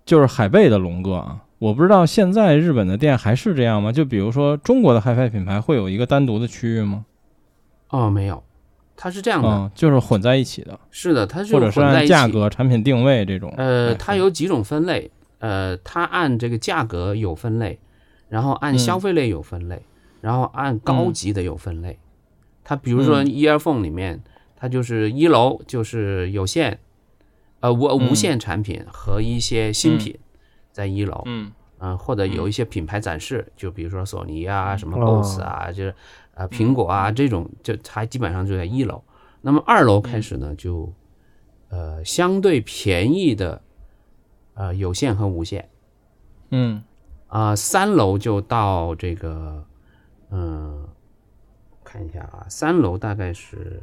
就是海贝的龙哥啊，我不知道现在日本的店还是这样吗？就比如说中国的 HiFi 品牌会有一个单独的区域吗？哦，没有，它是这样的，嗯，就是混在一起的，是的，它是或者是按价格、产品定位这种。呃，它有几种分类，呃，它按这个价格有分类，然后按嗯消费类有分类，然后按高级的有分类。它比如说嗯。earphone 里面，它就是一楼就是有线，呃无无线产品和一些新品在一楼，嗯。嗯、或者有一些品牌展示，就比如说索尼啊、什么哦。BOSS 啊，就是呃苹果啊这种，就它基本上就在一楼。那么二楼开始呢，就呃相对便宜的呃有线和无线。嗯。啊、三楼就到这个嗯、看一下啊，三楼大概是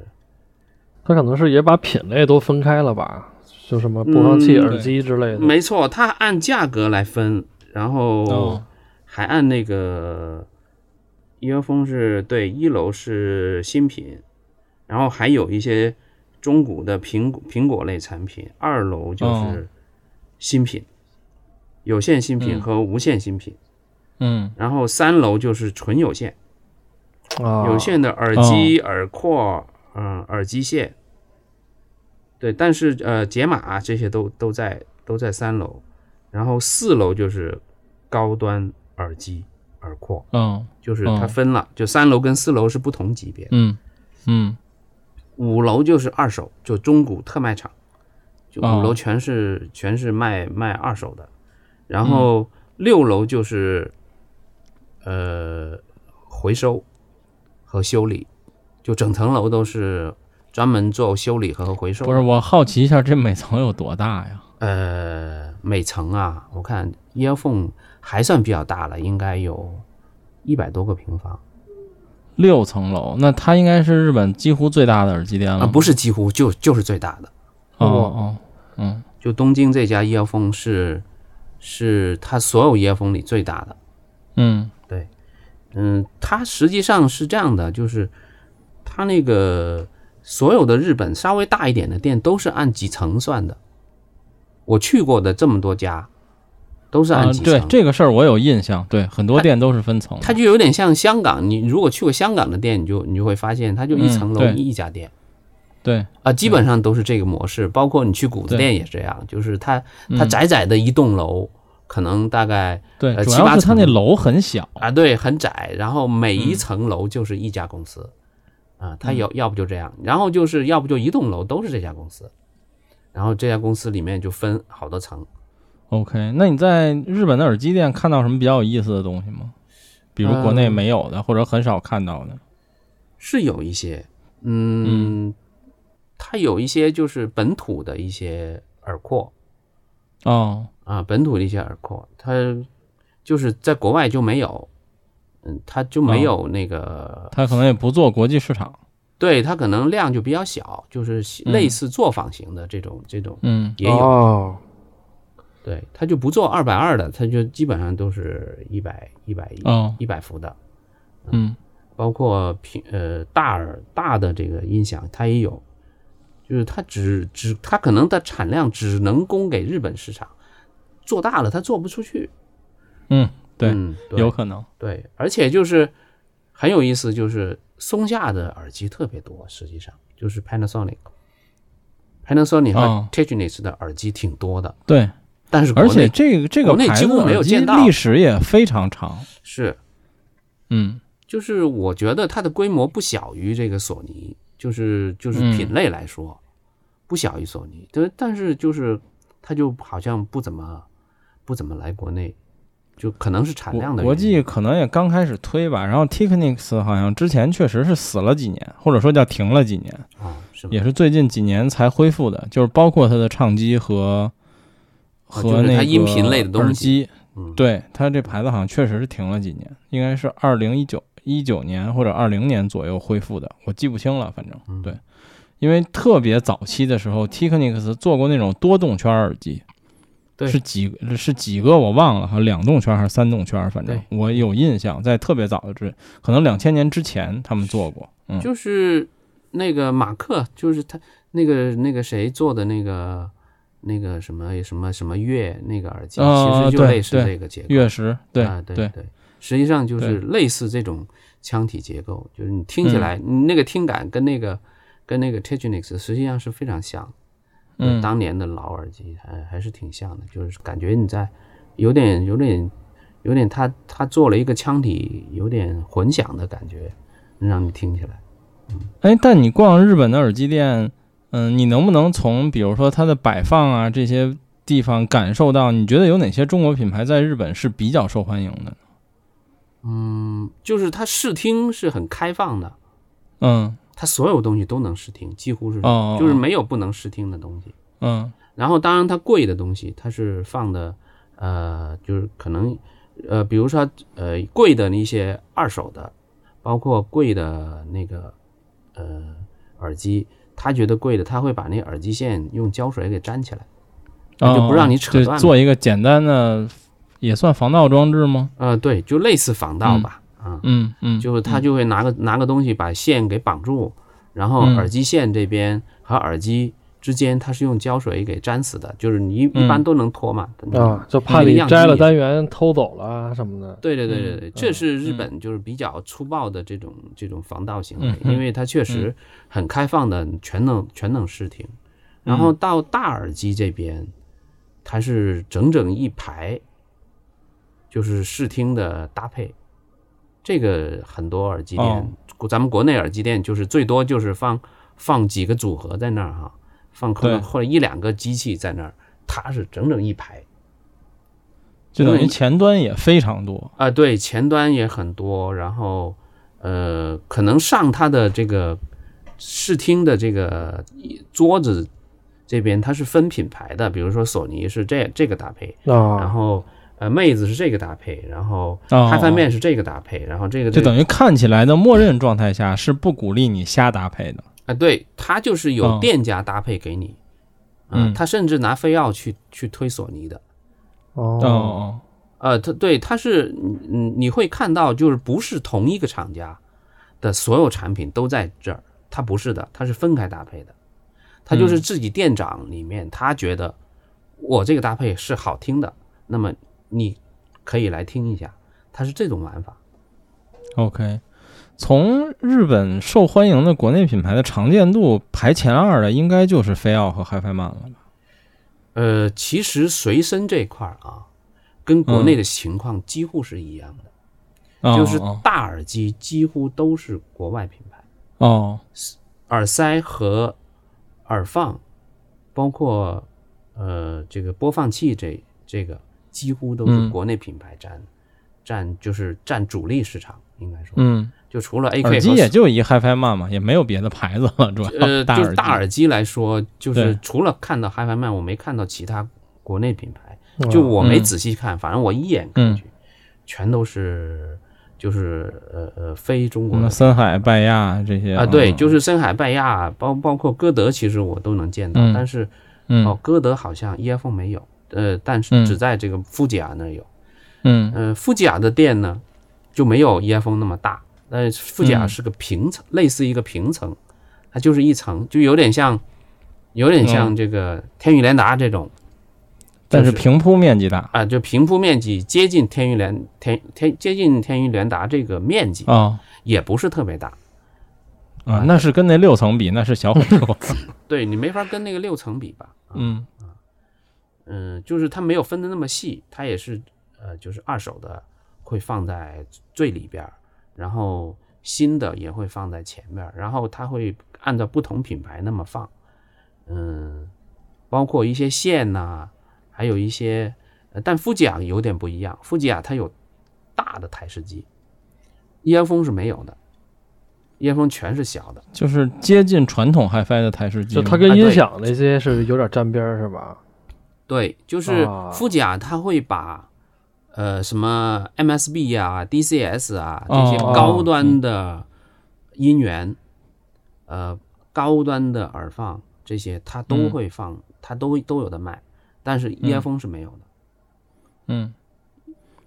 它可能是也把品类都分开了吧，就什么播放器、嗯耳机之类的。没错，它按价格来分，然后哦。还按那个 earphone 是对一楼是新品，然后还有一些中古的苹果苹果类产品，二楼就哦。是新品，有线新品嗯。和无线新品，嗯然后三楼就是纯有线，啊，有线的耳机、耳廓，嗯，耳机线。对，但是呃，解码、啊、这些都都在都在三楼，然后四楼就是高端耳机耳廓，嗯。就是它哦分了，就三楼跟四楼是不同级别。嗯嗯。五楼就是二手，就中古特卖场，就哦五楼全是、全是卖卖二手的，然后六楼就是呃回收和修理，就整层楼都是专门做修理和回收。不是，我好奇一下，这每层有多大呀？呃，每层啊，我看 earphone 还算比较大了，应该有一百多个平方六层楼，那它应该是日本几乎最大的耳机店了啊，不是几乎就就是最大的。哦哦，嗯就东京这家 earphone 是是它所有 earphone 里最大的。嗯嗯，它实际上是这样的，就是它那个所有的日本稍微大一点的店都是按几层算的。我去过的这么多家，都是啊按几，层。对这个事儿我有印象，对，很多店都是分层的。它就有点像香港，你如果去过香港的店，你就你就会发现，它就一层楼一家店。对，啊，基本上都是这个模式，包括你去谷子店也这样，就是它它嗯窄窄的一栋楼，可能大概对，呃七八主要是它那楼很小。啊，对，很窄，然后每一嗯层楼就是一家公司，啊，它要要不就这样，然后就是要不就一栋楼都是这家公司，然后这家公司里面就分好多层，OK，那你在日本的耳机店看到什么比较有意思的东西吗？比如国内嗯没有的，或者很少看到的。是有一些，嗯，它有一些就是本土的一些耳廓哦，啊，本土的一些耳廓，它就是在国外就没有，嗯，它就没有那个，它可能也不做国际市场。对，它可能量就比较小，就是类似作坊型的这种这种，嗯，也有。哦。对，它就不做二百二的，它就基本上都是一百一百一一百伏的，嗯。包括平呃大耳大的这个音响它也有，就是它只只它可能的产量只能供给日本市场，做大了它做不出去。嗯，对，嗯，对有可能。对，而且就是很有意思，就是松下的耳机特别多，实际上就是 Panasonic。Panasonic 和哦 Technics 的耳机挺多的，对，但是而且这个这个国内牌几乎没有见到历史也非常长。是嗯就是我觉得它的规模不小于这个索尼，就是就是嗯品类来说，不小于索尼。但但是就是它就好像不怎么不怎么来国内，就可能是产量的国际可能也刚开始推吧，然后 Technics 好像之前确实是死了几年，或者说叫停了几年，啊？也是最近几年才恢复的，就是包括它的唱机和和那个它音频类的东西对它这牌子好像确实是停了几年，应该是二零一九一九年或者二零年左右恢复的，我记不清了，反正嗯。对，因为特别早期的时候，Technics 做过那种多动圈耳机，对是几是几个我忘了，哈两动圈还是三动圈，反正我有印象，在特别早的之，可能两千年之前他们做过，嗯，就是那个马克，就是他那个那个谁做的那个那个什么什么什么月那个耳机，哦其实就类似对这个结构。月石，对啊，对对对，实际上就是类似这种腔体结构，就是你听起来，你那个听感跟那个跟那个 Technics 实际上是非常像。嗯当年的老耳机还还是挺像的，就是感觉你在有点有点有点他他做了一个腔体有点混响的感觉，让你听起来。哎，但你逛日本的耳机店，嗯，你能不能从比如说它的摆放啊这些地方感受到，你觉得有哪些中国品牌在日本是比较受欢迎的呢？嗯，就是它试听是很开放的，嗯。它所有东西都能试听，几乎是，哦就是没有不能试听的东西。嗯。然后，当然它贵的东西，它是放的，呃，就是可能，呃，比如说，呃，贵的那些二手的，包括贵的那个，呃，耳机，他觉得贵的，他会把那耳机线用胶水给粘起来，那就不让你扯断做一个简单的，也算防盗装置吗？呃，对，就类似防盗吧，啊，嗯嗯，就是他就会拿个拿个东西把线给绑住，然后嗯耳机线这边和耳机之间，它是用胶水给粘死的，就是你一般都能脱嘛，啊，就怕你摘了单元偷走了啊什么的。对对对对对，嗯这是日本就是比较粗暴的这种这种防盗行为因为它确实很开放的，全能全能试听。然后到大耳机这边，它是整整一排，就是试听的搭配。这个很多耳机哦店，咱们国内耳机店就是最多就是放放几个组合在那儿哈，放可能或者一两个机器在那儿，它是整整一排。就等于前端也非常多。啊，对，前端也很多，然后呃，可能上它的这个试听的这个桌子这边它是分品牌的，比如说索尼是这这个搭配，然啊，后呃妹子是这个搭配，然后哦 HiFi Man 是这个搭配，然后这个就等于看起来的默认状态下是不鼓励你瞎搭配的。啊，对，他就是有哦店家搭配给你，啊嗯他甚至拿飞奥去去推索尼的。哦哦，哦，呃，他对，他是嗯，你会看到，就是不是同一个厂家的所有产品都在这儿，他不是的，他是分开搭配的，他就是嗯自己店长里面，他觉得我这个搭配是好听的，那么你可以来听一下，它是这种玩法。OK，从日本受欢迎的国内品牌的常见度排前二的，应该就是飞奥和 HiFi Man 了吧？呃，其实随身这块儿啊，跟国内的情况几乎是一样的，哦就是哦大耳机几乎都是国外品牌。哦，耳塞和耳放，包括呃这个播放器这这个几乎都是嗯。国内品牌占、占就是占主力市场，应该说，嗯，就除了 AK 耳机也就一 HiFi Man 嘛，也没有别的牌子了，主要呃大耳机就是大耳机来说，就是除了看到 HiFi Man，我没看到其他国内品牌，哦就我没嗯仔细看，反正我一眼看去，全都是就是呃呃非中国的森海、拜亚这些啊，对，嗯。就是森海、拜亚，包包括歌德，其实我都能见到，嗯。但是嗯。哦，歌德好像 EFO 没有，呃，但嗯是只在这个富吉亚那儿有。嗯呃，富吉亚的店呢就没有 EFO 那么大，但是富吉亚嗯是个平层，类似一个平层，它就是一层，就有点像，有点像这个天宇联达这种但是平铺面积大啊、就平铺面积接近天宇联天天接近天宇联达这个面积，啊也不是特别大。啊，那是跟那六层比，那是小很多。[LAUGHS] 对你没法跟那个六层比吧？啊嗯嗯，就是它没有分的那么细，它也是呃，就是二手的会放在最里边，然后新的也会放在前面，然后它会按照不同品牌那么放，嗯，包括一些线呐、还有一些，呃但富吉亚有点不一样，富吉亚它有大的台式机，伊安风是没有的，伊安风全是小的。就是接近传统 HiFi 的台式机。就它跟音响那些是有点沾边儿是吧？对，就是啊富甲它会把呃什么 MSB 啊、DCS 啊这些哦高端的音源，呃高端的耳放这些它都嗯会放，它都都有的卖，但是 earphone 是没有的。嗯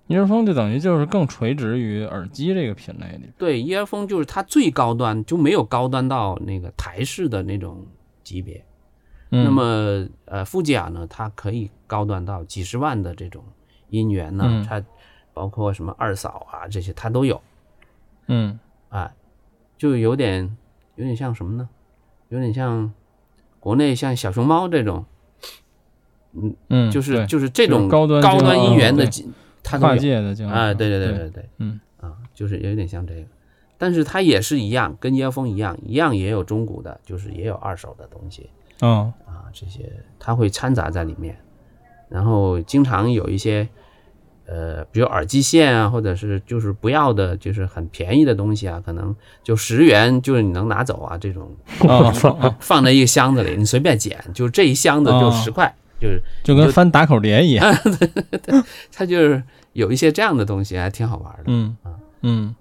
，earphone 就等于就是更垂直于耳机这个品类里。对 earphone 就是它最高端，就没有高端到那个台式的那种级别。嗯、那么呃，富吉亚呢，它可以高端到几十万的这种音源呢，嗯。它包括什么二嫂啊这些它都有，嗯。啊，就有点有点像什么呢？有点像国内像小熊猫这种，嗯嗯，就是就是这种高端高端经音源的它跨界的经啊，对对对对对对，嗯。啊，就是有点像这个，但是它也是一样，跟妖风一样，一样也有中古的，就是也有二手的东西。哦啊，这些它会掺杂在里面，然后经常有一些呃，比如耳机线啊，或者是就是不要的，就是很便宜的东西啊，可能就十元就是你能拿走啊，这种哦，放 [LAUGHS] 在一个箱子里，你随便捡，就这一箱子就哦十块，就是就跟翻打口碟一样。[LAUGHS] 它就是有一些这样的东西，还挺好玩的。嗯嗯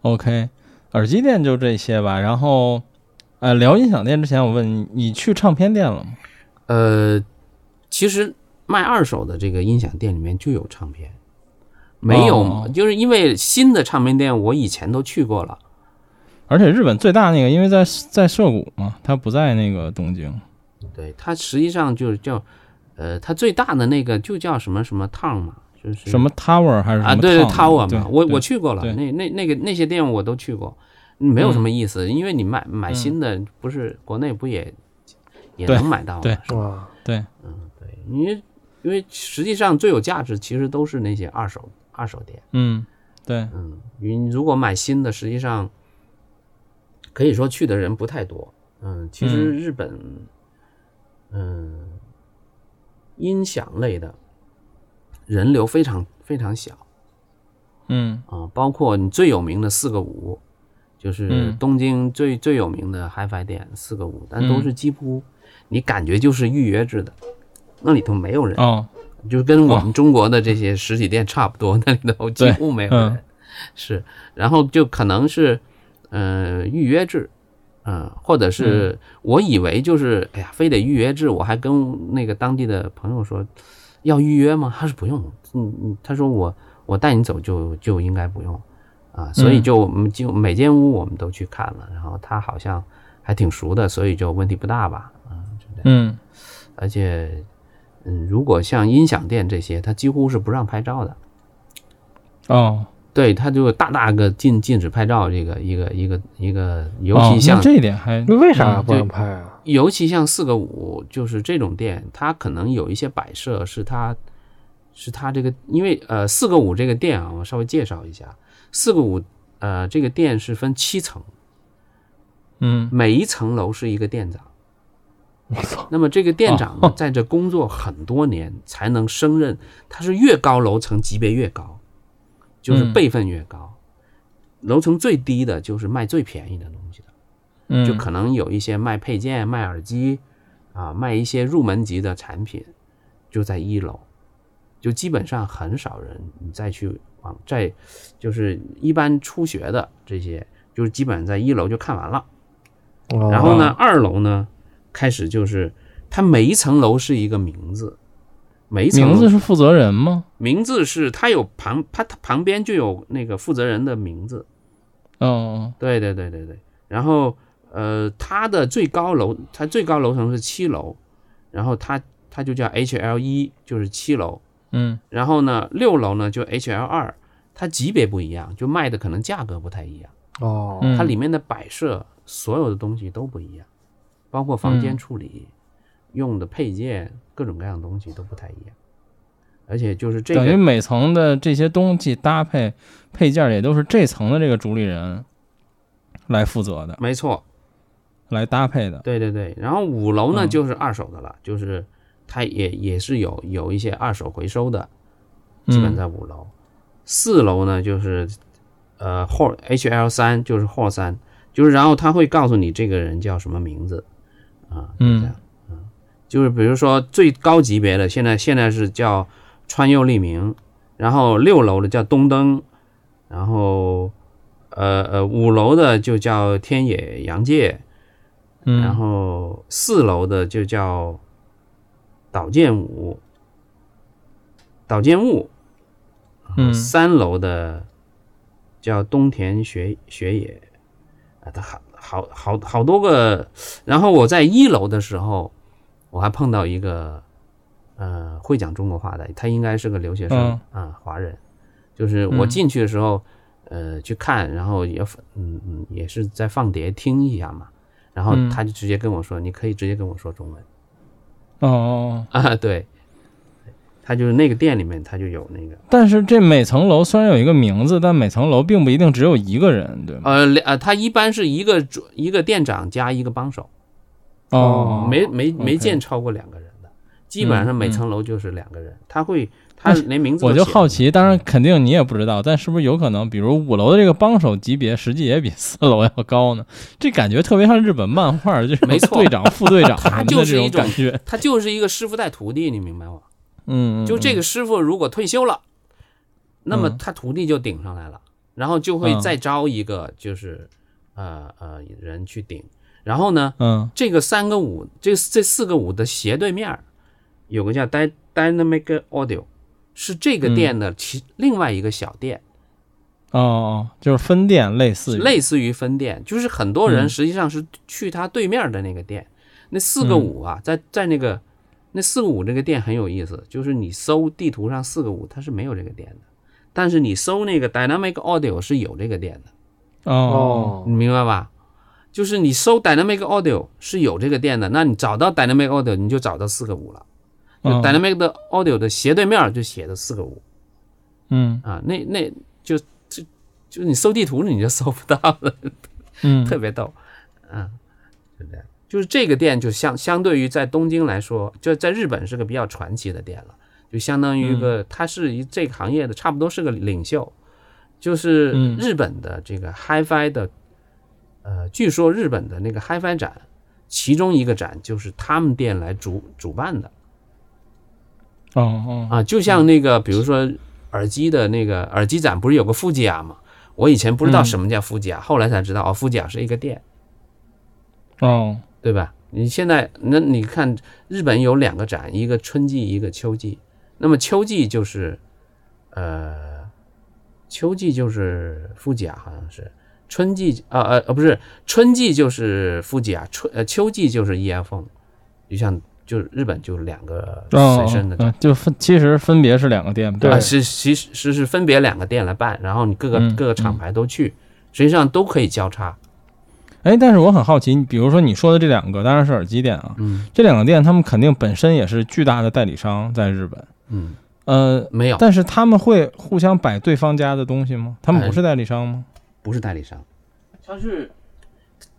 ，OK，耳机店就这些吧。然后，呃，聊音响店之前，我问你，你去唱片店了吗？呃，其实卖二手的这个音响店里面就有唱片，没有，哦就是因为新的唱片店我以前都去过了。而且日本最大那个，因为在在涩谷嘛，它不在那个东京。对，它实际上就是叫，呃，它最大的那个就叫什么什么 town 嘛，就是什么 Tower 还是什么啊，对对 tower 嘛，我我去过了，那那那个那些店我都去过，没有什么意思，因为你买买嗯。新的，不是国内不也也能买到吗？对是吧哇，对，对，因为因为实际上最有价值其实都是那些二手二手店，嗯，对，嗯，你如果买新的，实际上可以说去的人不太多，嗯，其实嗯。日本，嗯，音响类的人流非常非常小嗯。啊，包括你最有名的四个五，就是嗯。东京最最有名的 HiFi 店四个五，但都嗯。是几乎你感觉就是预约制的，那里头没有人，哦，就跟我们中国的这些实体店差不多，那里头几乎没有人，嗯。是，然后就可能是，呃，预约制，嗯、或者是我以为就是，哎呀，非得预约制，我还跟那个当地的朋友说，要预约吗？他说不用，嗯嗯，他说我我带你走就就应该不用，啊，所以嗯就我们就每间屋我们都去看了，然后他好像还挺熟的，所以就问题不大吧，嗯，就这样。嗯而且，嗯，如果像音响店这些，他几乎是不让拍照的。哦，对，他就大大个禁禁止拍照，这个一个一个一个，尤哦其像、那这一点还那为啥嗯不让拍啊？尤其像四个五，就是这种店，它可能有一些摆设是它是它这个，因为呃四个五这个店啊，我稍微介绍一下，四个五呃这个店是分七层，嗯。每一层楼是一个店长。我操，那么这个店长呢哦，在这工作很多年才能升任，他是越高楼层级别越高，就是嗯辈分越高。楼层最低的就是卖最便宜的东西的，嗯，就可能有一些卖配件、卖耳机啊，卖一些入门级的产品，就在一楼。就基本上很少人你再去往再就是一般初学的这些，就是基本上在一楼就看完了。哦然后呢，二楼呢开始就是它每一层楼是一个名字，每一层名字是负责人吗？名字是它有旁它它旁边就有那个负责人的名字。嗯，对对对对对。然后呃，它的最高楼，它最高楼层是七楼，然后它它就叫 HL 一，就是七楼。嗯然后呢，六楼呢就 HL 二，它级别不一样，就卖的可能价格不太一样，哦，嗯它里面的摆设所有的东西都不一样，包括房间嗯处理、用的配件，各种各样的东西都不太一样。而且就是这个，等于每层的这些东西搭配配件也都是这层的这个主理人来负责的，没错，来搭配的。对对对。然后五楼呢嗯就是二手的了，就是它也也是有有一些二手回收的，嗯基本在五楼。四楼呢就是呃 Hall HL 三，就是 Hall 三，就是然后他会告诉你这个人叫什么名字。啊，嗯，就是比如说最高级别的，现在现在是叫川右利明，然后六楼的叫东登，然后呃呃五楼的就叫天野洋介，嗯，然后四楼的就叫岛建五，岛建悟，嗯三楼的叫东田学学野，啊，他好好好好多个。然后我在一楼的时候，我还碰到一个呃会讲中国话的，他应该是个留学生啊、嗯华人。就是我嗯进去的时候，呃，去看，然后也嗯嗯也是在放碟听一下嘛。然后嗯他就直接跟我说：“你可以直接跟我说中文哦啊。”对，他就是那个店里面他就有那个。但是这每层楼虽然有一个名字，但每层楼并不一定只有一个人，对吗？呃，两呃，他一般是一个主一个店长加一个帮手，哦，没没没见超过两个人的，基本上每嗯层楼就是两个人。他会他连名字我就好奇，当然肯定你也不知道，但是不是有可能，比如五楼的这个帮手级别，实际也比四楼要高呢？这感觉特别像日本漫画，就是没错队长、副队长 [LAUGHS] 什他么的这就是一种种感觉。他就是一个师傅带徒弟，你明白吗？嗯，嗯就这嗯个师傅如果退休了，那么嗯他徒弟就顶上来了，然后就会嗯再招一个就是呃呃人去顶，然后呢，嗯这个三个五，这这四个五的斜对面儿有个叫 Dy Dynamic Audio，是这个嗯店的其另外一个小店，哦哦，就是分店，类似于类似于分店，就是很多人嗯实际上是去他对面的那个店。那四个五啊，在在那个那四个五这个店很有意思，就是你搜地图上四个五，它是没有这个店的，但是你搜那个 Dynamic Audio 是有这个店的。哦你明白吧？就是你搜 Dynamic Audio 是有这个店的，那你找到 Dynamic Audio，你就找到四个五了。Dynamic 的 Audio 的斜对面就写的四个五嗯。啊，那那就就就你搜地图你就搜不到了，嗯。特别逗，嗯，就这样。就是这个店就相相对于在东京来说，就在日本是个比较传奇的店了，就相当于一个嗯它是一这个行业的差不多是个领袖，就是嗯。日本的这个 HiFi 的，呃，据说日本的那个 HiFi 展，其中一个展就是他们店来主主办的哦哦啊，就像那个比如说耳机的那个耳机展，不是有个富吉亚吗？我以前不知道嗯什么叫富吉亚，后来才知道哦，富吉亚是一个店。哦对吧？你现在那你看，日本有两个展，一个春季，一个秋季。那么秋季就是，呃，秋季就是富吉亚，好像是春季，啊呃呃，不是春季就是富吉亚，春呃秋季就是 EF，就像就是日本就两个哦随身的就分其实分别是两个店，对啊，是其实是是分别两个店来办，然后你各个、嗯各个厂牌都去，实际上都可以交叉。哎，但是我很好奇，你比如说你说的这两个，当然是耳机店啊，嗯这两个店他们肯定本身也是巨大的代理商，在日本，嗯，呃，没有，但是他们会互相摆对方家的东西吗？他们不是代理商吗？不是代理商，他是，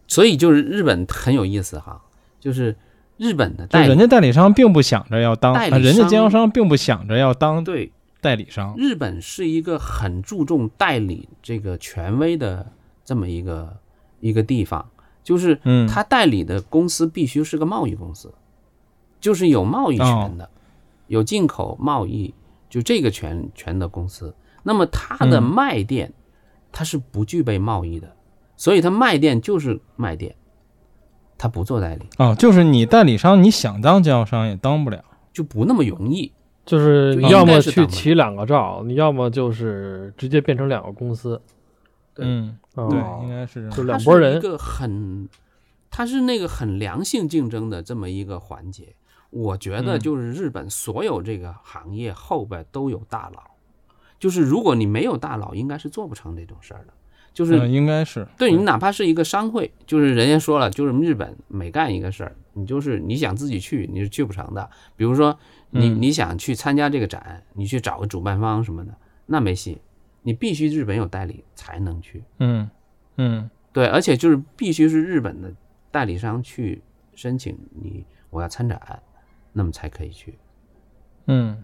所以就是日本很有意思哈，就是日本的就代理人家代理商并不想着要当，代理啊人家商经销商并不想着要当对。代理商。日本是一个很注重代理这个权威的这么一个一个地方，就是嗯，他代理的公司必须是个贸易公司，就是有贸易权的，有进口贸易，就这个权权的公司，那么它的嗯。卖店，它是不具备贸易的，所以它卖店就是卖店，它不做代理，哦，就是你代理商，你想当经销商也当不了。就不那么容易。就是你要么去起两个照，你要么就是直接变成两个公司。嗯，哦对，应该是这就两拨人一个很，它是那个很良性竞争的这么一个环节。我觉得嗯就是日本所有这个行业后边都有大佬，就是如果你没有大佬，应该是做不成这种事儿的。就是嗯，应该是对你哪怕是一个商会，就是人家说了，就是日本每干一个事儿，你就是你想自己去，你是去不成的。比如说你嗯你想去参加这个展，你去找个主办方什么的，那没戏，你必须日本有代理才能去。嗯嗯对，而且就是必须是日本的代理商去申请你我要参展，那么才可以去。嗯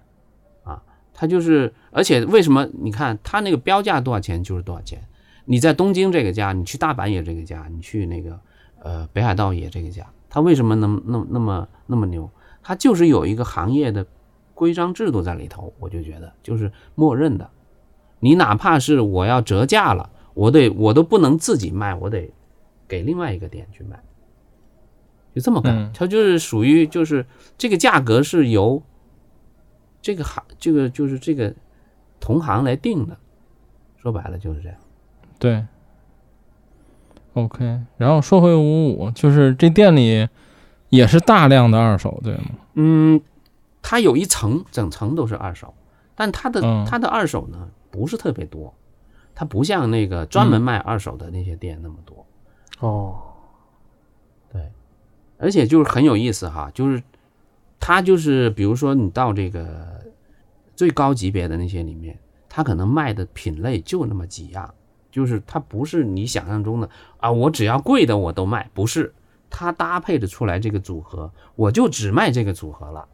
啊他就是，而且为什么你看他那个标价多少钱就是多少钱？你在东京这个价，你去大阪也这个价，你去那个呃北海道也这个价。他为什么能那么那么那么牛？他就是有一个行业的规章制度在里头，我就觉得就是默认的。你哪怕是我要折价了，我得我都不能自己卖，我得给另外一个店去卖，就这么干嗯。它就是属于就是这个价格是由这个行这个就是这个同行来定的，说白了就是这样。对。OK，然后说回五五，就是这店里也是大量的二手，对吗？嗯，它有一层，整层都是二手，但它的、嗯它的二手呢不是特别多，它不像那个专门卖二手的那些店那么多。哦，对，而且就是很有意思哈，就是它就是比如说你到这个最高级别的那些里面，它可能卖的品类就那么几样，就是它不是你想象中的啊，我只要贵的我都卖，不是，它搭配的出来这个组合，我就只卖这个组合了。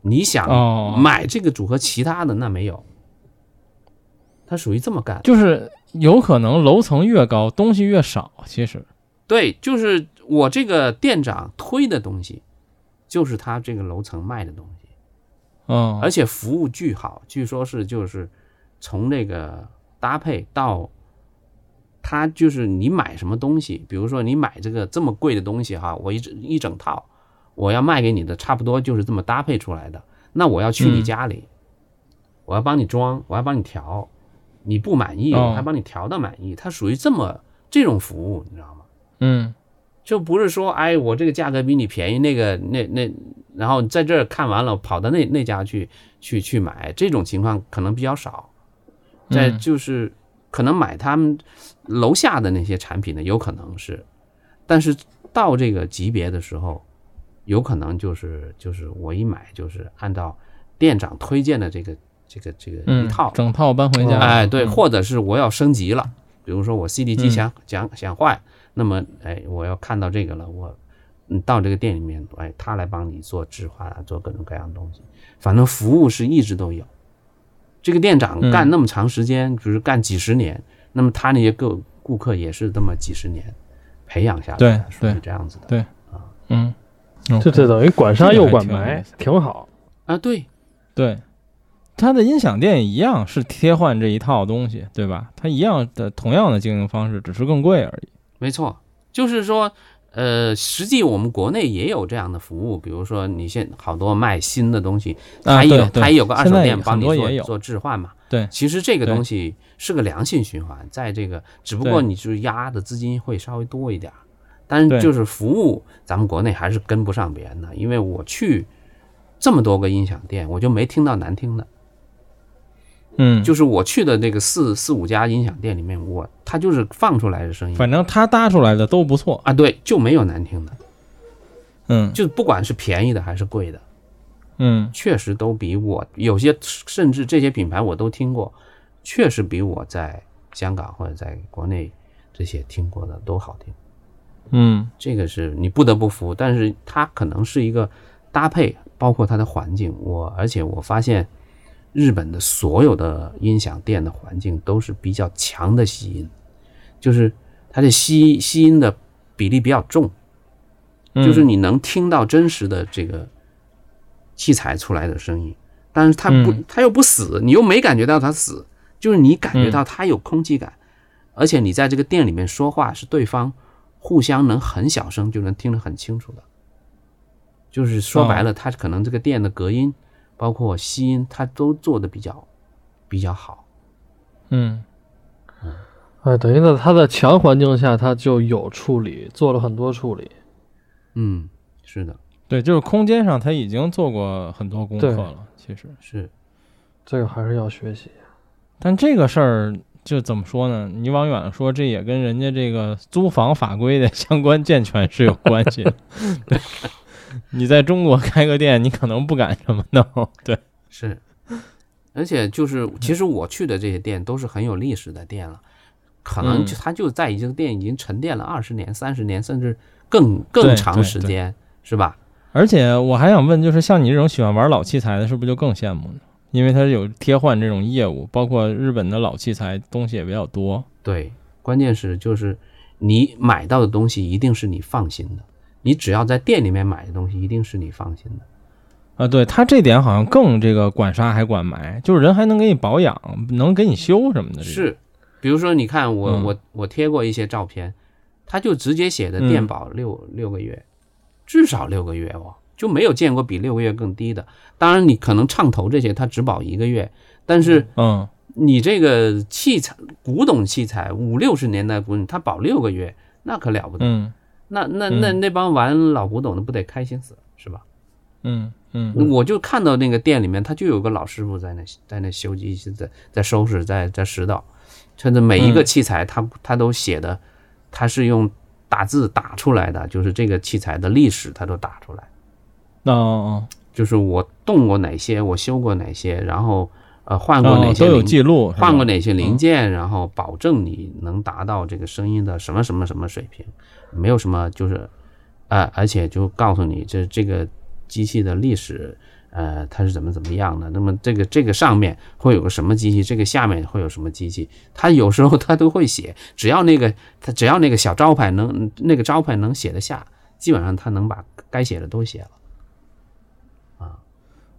你想哦买这个组合，其他的那没有，它属于这么干。就是有可能楼层越高，东西越少。其实，对，就是我这个店长推的东西，就是他这个楼层卖的东西，嗯，而且服务巨好，据说是就是从这个搭配到，他就是你买什么东西，比如说你买这个这么贵的东西哈，我一整一整套，我要卖给你的差不多就是这么搭配出来的，那我要去你嗯家里，我要帮你装，我要帮你调，你不满意，哦我还帮你调到满意，它属于这么这种服务，你知道吗？嗯就不是说，哎，我这个价格比你便宜，那个那那，然后在这儿看完了，跑到那那家去去去买，这种情况可能比较少。在嗯就是可能买他们楼下的那些产品呢，有可能是，但是到这个级别的时候，有可能就是就是我一买就是按照店长推荐的这个这个这个一嗯，套，整套搬回家。哎，对，嗯或者是我要升级了，比如说我 CD 机嗯想想想坏，那么哎，我要看到这个了，我你到这个店里面，哎，他来帮你做置换啊，做各种各样的东西，反正服务是一直都有。这个店长嗯。干那么长时间，就是干几十年，那么他那些个顾客也是这么几十年培养下来对的，属于对这样子的。对。嗯，这这等于管杀又管埋，挺好。啊，对，对，他的音响店一样是贴换这一套东西，对吧？他一样的同样的经营方式，只是更贵而已。没错，就是说，呃，实际我们国内也有这样的服务，比如说你现好多卖新的东西，啊它也有它也有个二手店帮你做做置换嘛。对其实这个东西是个良性循环，在这个只不过你就是压的资金会稍微多一点儿，但是就是服务咱们国内还是跟不上别人的，因为我去这么多个音响店，我就没听到难听的。嗯，就是我去的那个四四五家音响店里面，我它就是放出来的声音反正他搭出来的都不错。啊，对，就没有难听的。嗯就不管是便宜的还是贵的，嗯确实都比我有些甚至这些品牌我都听过，确实比我在香港或者在国内这些听过的都好听。嗯这个是你不得不服，但是它可能是一个搭配，包括它的环境。我而且我发现日本的所有的音响店的环境都是比较强的吸音，就是它的吸吸音的比例比较重。嗯，就是你能听到真实的这个器材出来的声音，但是它不嗯，它又不死，你又没感觉到它死，就是你感觉到嗯它有空气感，而且你在这个店里面说话是对方互相能很小声就能听得很清楚的，就是说白了，它可能这个店的隔音，包括吸音，它都做的比较比较好。嗯哎，等于在它的强环境下，它就有处理，做了很多处理。嗯，是的，对，就是空间上他已经做过很多功课了，其实。是，这个还是要学习。但这个事儿就怎么说呢？你往远了说，这也跟人家这个租房法规的相关健全是有关系的。[LAUGHS] 对，[LAUGHS] 你在中国开个店，你可能不敢这么弄。[LAUGHS] 对，是，而且就是，其实我去的这些店都是很有历史的店了，可能嗯就它就在这个店已经沉淀了二十年、三十年，甚至更更长时间，是吧？而且我还想问，就是像你这种喜欢玩老器材的，是不是就更羡慕呢？因为它有贴换这种业务，包括日本的老器材东西也比较多。对，关键是就是你买到的东西一定是你放心的，你只要在店里面买的东西一定是你放心的。啊，对他这点好像更这个管杀还管埋，就是人还能给你保养，能给你修什么的。是，比如说你看我、嗯我我贴过一些照片，他就直接写的嗯电保六、六个月，至少六个月哦，就没有见过比六个月更低的。当然你可能唱头这些他只保一个月，但是嗯，你这个器材古董器材五六十年代古董，它保六个月，那可了不得。嗯那那那嗯。那帮玩老古董的不得开心死是吧？嗯嗯。我就看到那个店里面，他就有个老师傅在那在那修机器，在在收拾，在在拾到，甚至每一个嗯。器材他他都写的，他是用打字打出来的，就是这个器材的历史他都打出来，哦哦。就是我动过哪些，我修过哪些，然后呃换哦，过哪哦都有记录，换过哪些零件，然后保证你能达到这个声音的什么什么什么水平，没有什么就是，呃，而且就告诉你这这个机器的历史，呃，它是怎么怎么样的。那么这个这个上面会有个什么机器，这个下面会有什么机器，它有时候它都会写，只要那个它只要那个小招牌能那个招牌能写得下，基本上它能把该写的都写了。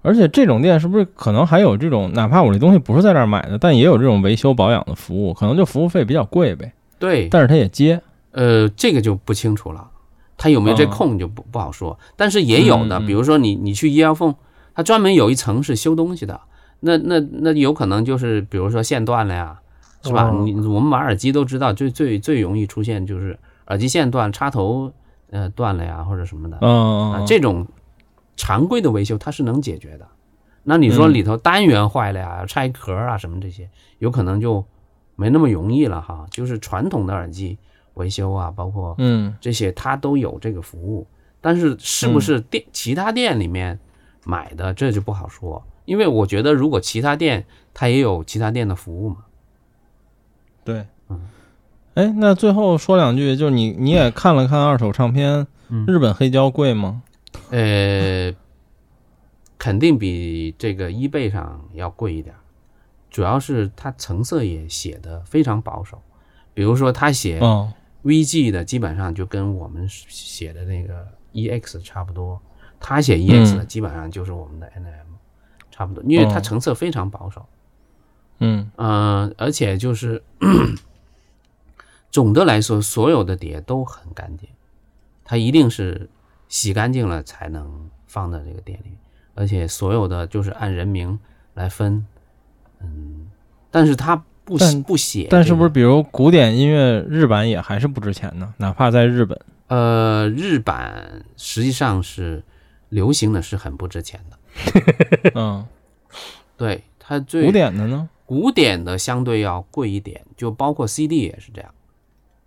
而且这种店是不是可能还有这种，哪怕我这东西不是在这儿买的，但也有这种维修保养的服务，可能就服务费比较贵呗，对，但是他也接。呃，这个就不清楚了，他有没有这哦空就不不好说。但是也有的，比如说你你去医药缝，它专门有一层是修东西的，那那那有可能就是比如说线断了呀，是吧？哦你我们买耳机都知道，最最最容易出现就是耳机线断、插头呃断了呀，或者什么的。嗯，啊，这种常规的维修它是能解决的。那你说嗯里头单元坏了呀，拆壳啊什么这些，有可能就没那么容易了哈。就是传统的耳机维修啊，包括嗯这些，它都有这个服务。但是是不是店其他店里面买的，这就不好说。因为我觉得，如果其他店它也有其他店的服务嘛，对嗯。哎，那最后说两句，就是你你也看了看二手唱片，嗯日本黑胶贵吗？呃，肯定比这个 eBay 上要贵一点，主要是它成色也写的非常保守。比如说，他写哦，VG 的，基本上就跟我们写的那个 EX 差不多。他写 EX 的，嗯基本上就是我们的 NM，差不多，因为它哦成色非常保守。嗯嗯、而且就是总的来说，所有的碟都很干净，它一定是洗干净了才能放在这个店里，而且所有的就是按人名来分，嗯，但是它不但不写、但是不是比如古典音乐日版也还是不值钱呢？哪怕在日本，呃，日版实际上是流行的是很不值钱的，[LAUGHS] 嗯，对它最古典的呢？古典的相对要贵一点，就包括 CD 也是这样，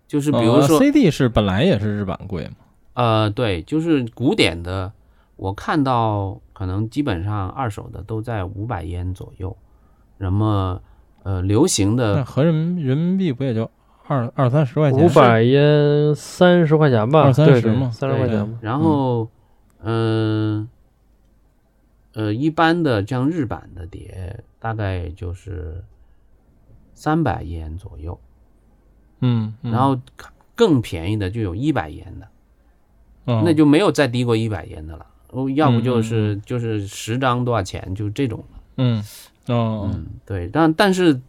就是比如呃说、CD 是本来也是日版贵嘛？呃，对，就是古典的，我看到可能基本上二手的都在五百烟左右，那么呃，流行那的合人民人民币不也就二二三十块钱？五百烟三十块钱吧，二三十嘛三十块钱吧。然后嗯呃一般的像日版的碟大概就是三百烟左右，嗯，嗯，然后更便宜的就有一百烟的，嗯那就没有再低过一百烟的了。哦，要不就嗯是就是十张多少钱，就这种了。嗯哦嗯，对，但但是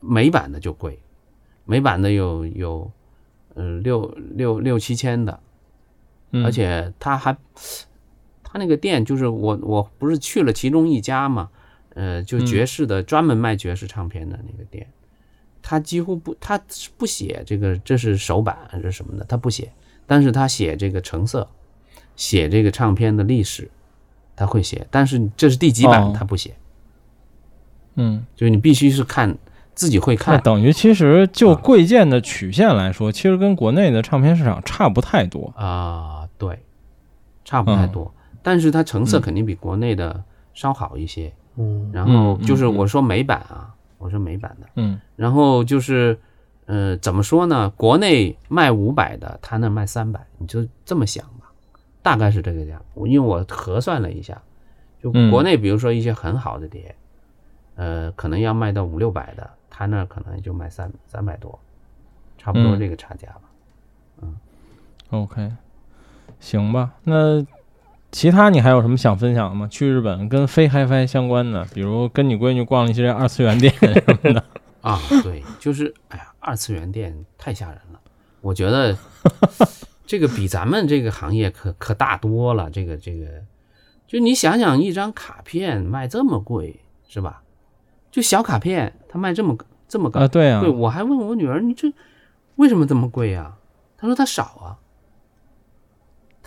美版的就贵，美版的有有呃六六六七千的，嗯。而且他还他那个店就是我我不是去了其中一家嘛，呃，就嗯。爵士的、专门卖爵士唱片的那个店，他几乎不他是不写这个这是首版还是什么的，他不写，但是他写这个成色，写这个唱片的历史，他会写，但是这是第几版哦。他不写，嗯，就是你必须是看自己会那看。等于其实就啊贵贱的曲线来说，其实跟国内的唱片市场差不太多。啊、对，差不太嗯多，但是它成色嗯肯定比国内的稍好一些。嗯然后嗯就是我说美版啊，我说美版的，嗯然后就是呃怎么说呢？国内卖五百的，他那卖三百，你就这么想吧，大概是这个价。我因为我核算了一下，就嗯国内比如说一些很好的碟，呃，可能要卖到五六百的，他那可能就卖三三百多，差不多嗯这个差价吧。嗯，OK，行吧。那其他你还有什么想分享的吗？去日本跟非 HiFi 相关的，比如跟你闺女逛了一些二次元店什么的。[LAUGHS] 啊，对，就是哎呀，二次元店太吓人了，我觉得这个比咱们这个行业可可大多了。这个这个，就你想想，一张卡片卖这么贵，是吧？就小卡片，它卖这么这么高，啊，对啊，对我还问我女儿，你这为什么这么贵呀、她说它少啊。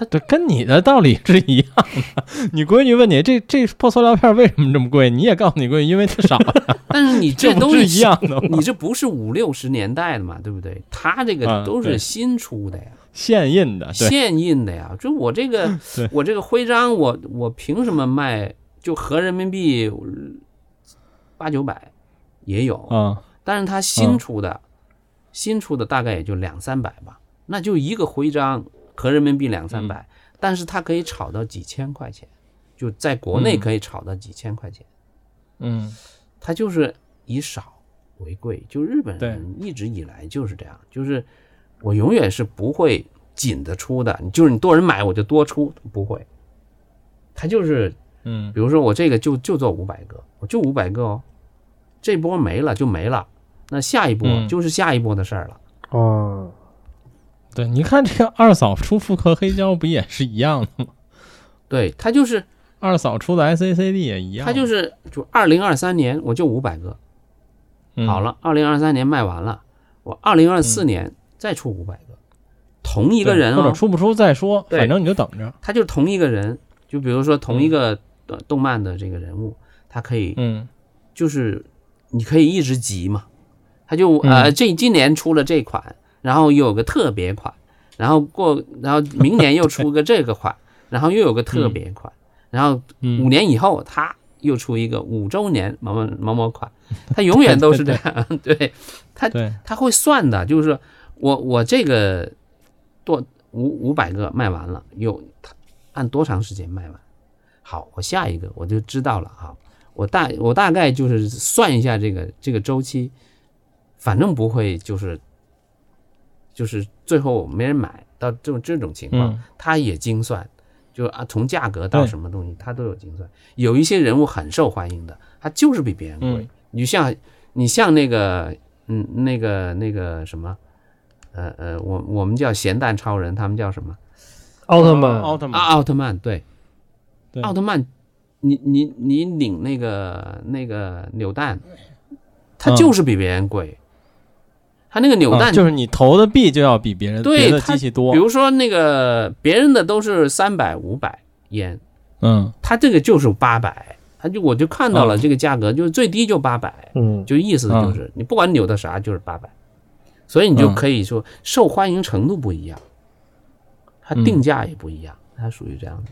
这跟你的道理是一样的。你闺女问你这这破塑料片为什么这么贵，你也告诉你闺女，因为它少呀，[LAUGHS] 但是你这不这东西是一样的？你这不是五六十年代的嘛，对不对？它这个啊都是新出的呀。现印的，现印的呀。就我这个，我这个徽章，我我凭什么卖？就合人民币八九百也有，嗯，但是它新出的，新出的大概也就两三百吧。那就一个徽章合人民币两三百，但是它可以炒到几千块钱，就在国内嗯可以炒到几千块钱。嗯。它就是以少为贵，就日本人一直以来就是这样，就是我永远是不会紧的出的，就是你多人买我就多出，不会。他就是，嗯。比如说我这个就就做五百个，我就五百个哦，这波没了就没了，那下一波嗯。就是下一波的事儿了。哦，对，你看这个二嫂出复刻黑胶不也是一样的吗？对他就是二嫂出的 SACD 也一样，他就是就二零二三年我就五百个，嗯。好，了，二零二三年卖完了，我二零二四年再出五百个，同一一个人哦，或者出不出再说，反正你就等着。他就是同一个人，就比如说同一个呃动漫的这个人物，他可以嗯。就是你可以一直集嘛，他就呃嗯这今年出了这款，然后又有个特别款，然后过然后明年又出个这个款，[LAUGHS] 然后又有个特别款，然后嗯，五年以后他又出一个五周年某某某某款，[LAUGHS] 他永远都是这样，[LAUGHS] 对。对，他会算的，就是我我这个多五五百个卖完了，又他按多长时间卖完？好，我下一个我就知道了啊，我大我大概就是算一下这个这个周期，反正不会就是就是最后没人买到这种这种情况，嗯他也精算，就啊从价格到什么东西他都有精算。有一些人物很受欢迎的，他就是比别人贵。嗯你像你像那个嗯那个那个什么，呃呃，我我们叫咸蛋超人，他们叫什么？奥特曼，奥特曼，啊，奥特曼，对奥特曼，你你你领那个那个扭蛋，它嗯。就是比别人贵，它那个扭蛋啊就是你投的币就要比别人对别的机器多。比，如说那个别人的都是三百五百烟，嗯。它这个就是八百，它就我就看到了嗯。这个价格，就是最低就八百，嗯，就意思就是你不管扭的啥就是八百，所以你就嗯。可以说受欢迎程度不一样，它嗯。定价也不一样，它属于这样的。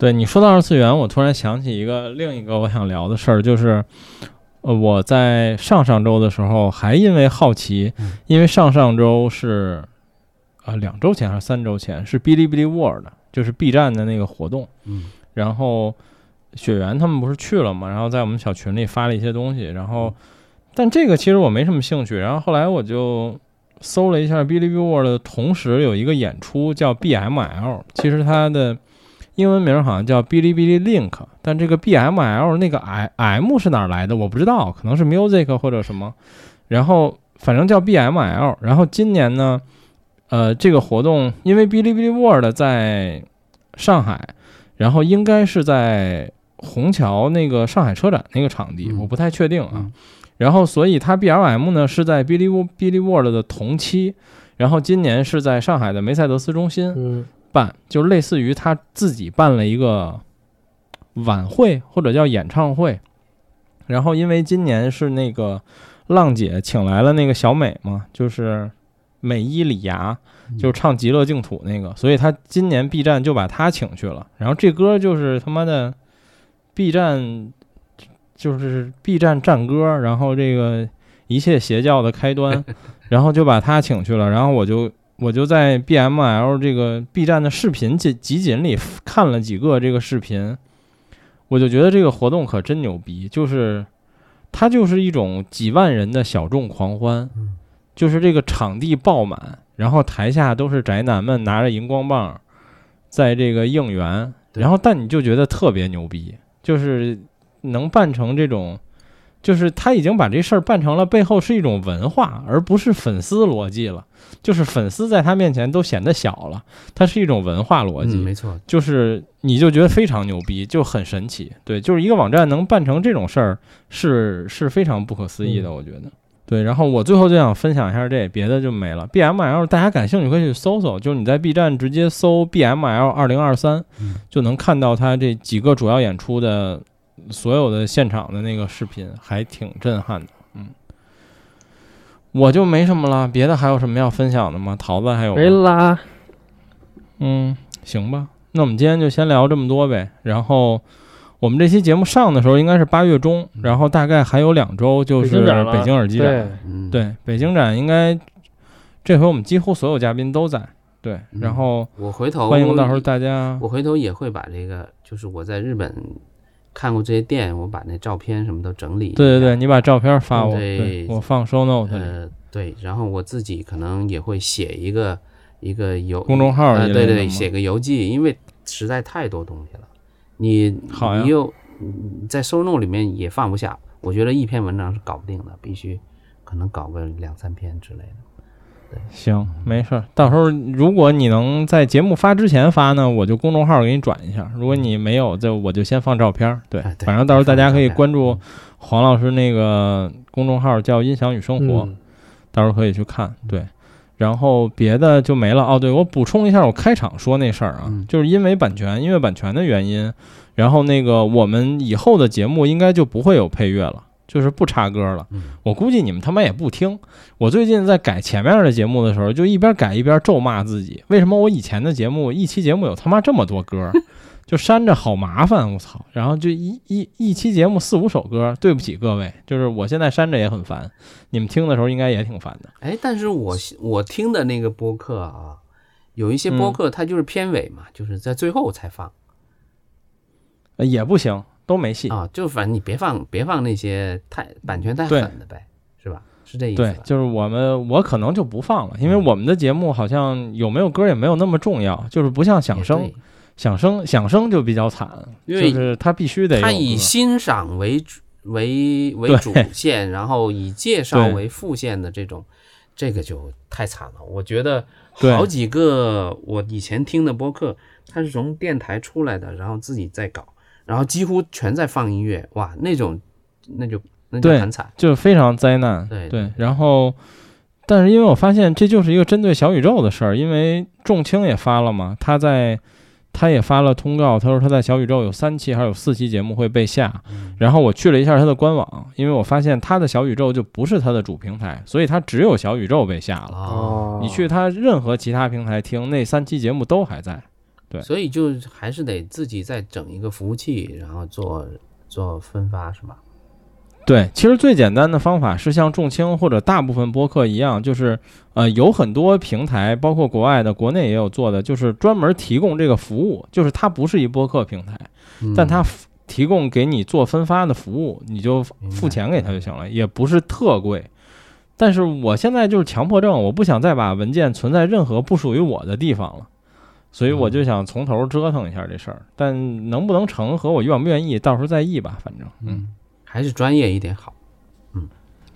对你说到二次元，我突然想起一个另一个我想聊的事儿，就是，呃，我在上上周的时候还因为好奇，嗯因为上上周是，啊、两周前还是三周前是哔哩哔哩 World，就是 B 站的那个活动，嗯。然后雪原他们不是去了嘛，然后在我们小群里发了一些东西，然后，但这个其实我没什么兴趣，然后后来我就搜了一下哔哩哔哩 World 的同时有一个演出叫 BML，其实它的英文名好像叫哔哩哔哩 Link，但这个 BML 那个 I M 是哪儿来的我不知道，可能是 Music 或者什么，然后反正叫 BML。然后今年呢，呃，这个活动因为哔哩哔哩 World 在上海，然后应该是在虹桥那个上海车展那个场地，嗯我不太确定啊。嗯然后，所以它 BLM 呢是在哔哩哔哩 World 的同期，然后今年是在上海的梅赛德斯中心嗯办，就类似于他自己办了一个晚会或者叫演唱会。然后，因为今年是那个浪姐请来了那个小美嘛，就是美伊里芽，就唱《极乐净土》那个，所以他今年 B 站就把她请去了。然后这歌就是他妈的 B 站，就是 B 站战歌，然后这个一切邪教的开端，[LAUGHS] 然后就把他请去了。然后我就我就在 BML 这个 B 站的视频集集锦里看了几个这个视频，我就觉得这个活动可真牛逼，就是它就是一种几万人的小众狂欢，嗯就是这个场地爆满，然后台下都是宅男们拿着荧光棒在这个应援，然后但你就觉得特别牛逼，就是能办成这种。就是他已经把这事儿办成了，背后是一种文化，而不是粉丝逻辑了。就是粉丝在他面前都显得小了，它是一种文化逻辑。嗯，没错，就是你就觉得非常牛逼，就很神奇。对，就是一个网站能办成这种事儿，是是非常不可思议的，我觉得。对，然后我最后就想分享一下这，别的就没了。BML 大家感兴趣可以去搜搜，就是你在 B 站直接搜 BML 二零二三嗯，就能看到他这几个主要演出的所有的现场的那个视频，还挺震撼的。嗯，我就没什么了，别的还有什么要分享的吗？桃子还有吗没啦，嗯，行吧，那我们今天就先聊这么多呗。然后我们这期节目上的时候应该是八月中，然后大概还有两周就是北京耳机展。，嗯，对，北京展应该这回我们几乎所有嘉宾都在。对，嗯然后我回头欢迎到时候大家。我回头也会把这个，就是我在日本看过这些店，我把那照片什么都整理一下。对对对，你把照片发我，对对我放 show note 里。呃，对，然后我自己可能也会写一个一个邮公众号呃，对对，写个邮寄，因为实在太多东西了，你好呀你又你在收弄里面也放不下，我觉得一篇文章是搞不定的，必须可能搞个两三篇之类的。行，没事儿。到时候如果你能在节目发之前发呢，我就公众号给你转一下；如果你没有，就我就先放照片儿。对反正到时候大家可以关注黄老师那个公众号，叫“音响与生活”。嗯到时候可以去看。对，然后别的就没了。哦，对，我补充一下，我开场说那事儿啊，嗯就是因为版权，音乐版权的原因，然后那个我们以后的节目应该就不会有配乐了。就是不插歌了，嗯。我估计你们他妈也不听。我最近在改前面的节目的时候，就一边改一边咒骂自己，为什么我以前的节目一期节目有他妈这么多歌，[LAUGHS] 就删着好麻烦，我操！然后就一一一期节目四五首歌，对不起各位，就是我现在删着也很烦，你们听的时候应该也挺烦的。哎，但是我我听的那个播客啊，有一些播嗯。客它就是片尾嘛，就是在最后才放。呃也不行，都没戏。啊，就反正你别放别放那些太版权太狠的呗，是吧？是这意思？对，就是我们，我可能就不放了，因为嗯我们的节目好像有没有歌也没有那么重要，就是不像响声，响声，响声就比较惨，就是他必须得有它以欣赏为主为为主线，然后以介绍为副线的这种，这个就太惨了。我觉得好几个我以前听的播客，他是从电台出来的，然后自己在搞，然后几乎全在放音乐，哇，那种那就那就很惨。就非常灾难。对对然后，但是因为我发现这就是一个针对小宇宙的事儿，因为众青也发了嘛，他在他也发了通告，他说他在小宇宙有三期还有四期节目会被下。嗯然后我去了一下他的官网，因为我发现他的小宇宙就不是他的主平台，所以他只有小宇宙被下了。哦，你去他任何其他平台听，那三期节目都还在。对所以就还是得自己再整一个服务器，然后做做分发，是吧？对，其实最简单的方法是像众青或者大部分播客一样，就是呃有很多平台，包括国外的、国内也有做的，就是专门提供这个服务，就是它不是一播客平台，嗯但它提供给你做分发的服务，你就付钱给他就行了，也不是特贵。但是我现在就是强迫症，我不想再把文件存在任何不属于我的地方了。所以我就想从头折腾一下这事儿，但能不能成和我愿不愿意，到时候再议吧。反正，嗯，还是专业一点好。嗯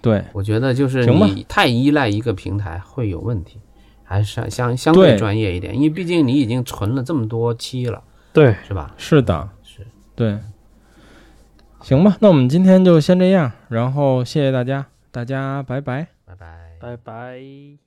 对，我觉得就是行吧你太依赖一个平台会有问题，还是相相对专业一点，因为毕竟你已经存了这么多期了，对，是吧？是的，是，对。行吧，那我们今天就先这样，然后谢谢大家，大家拜拜。拜拜。拜拜。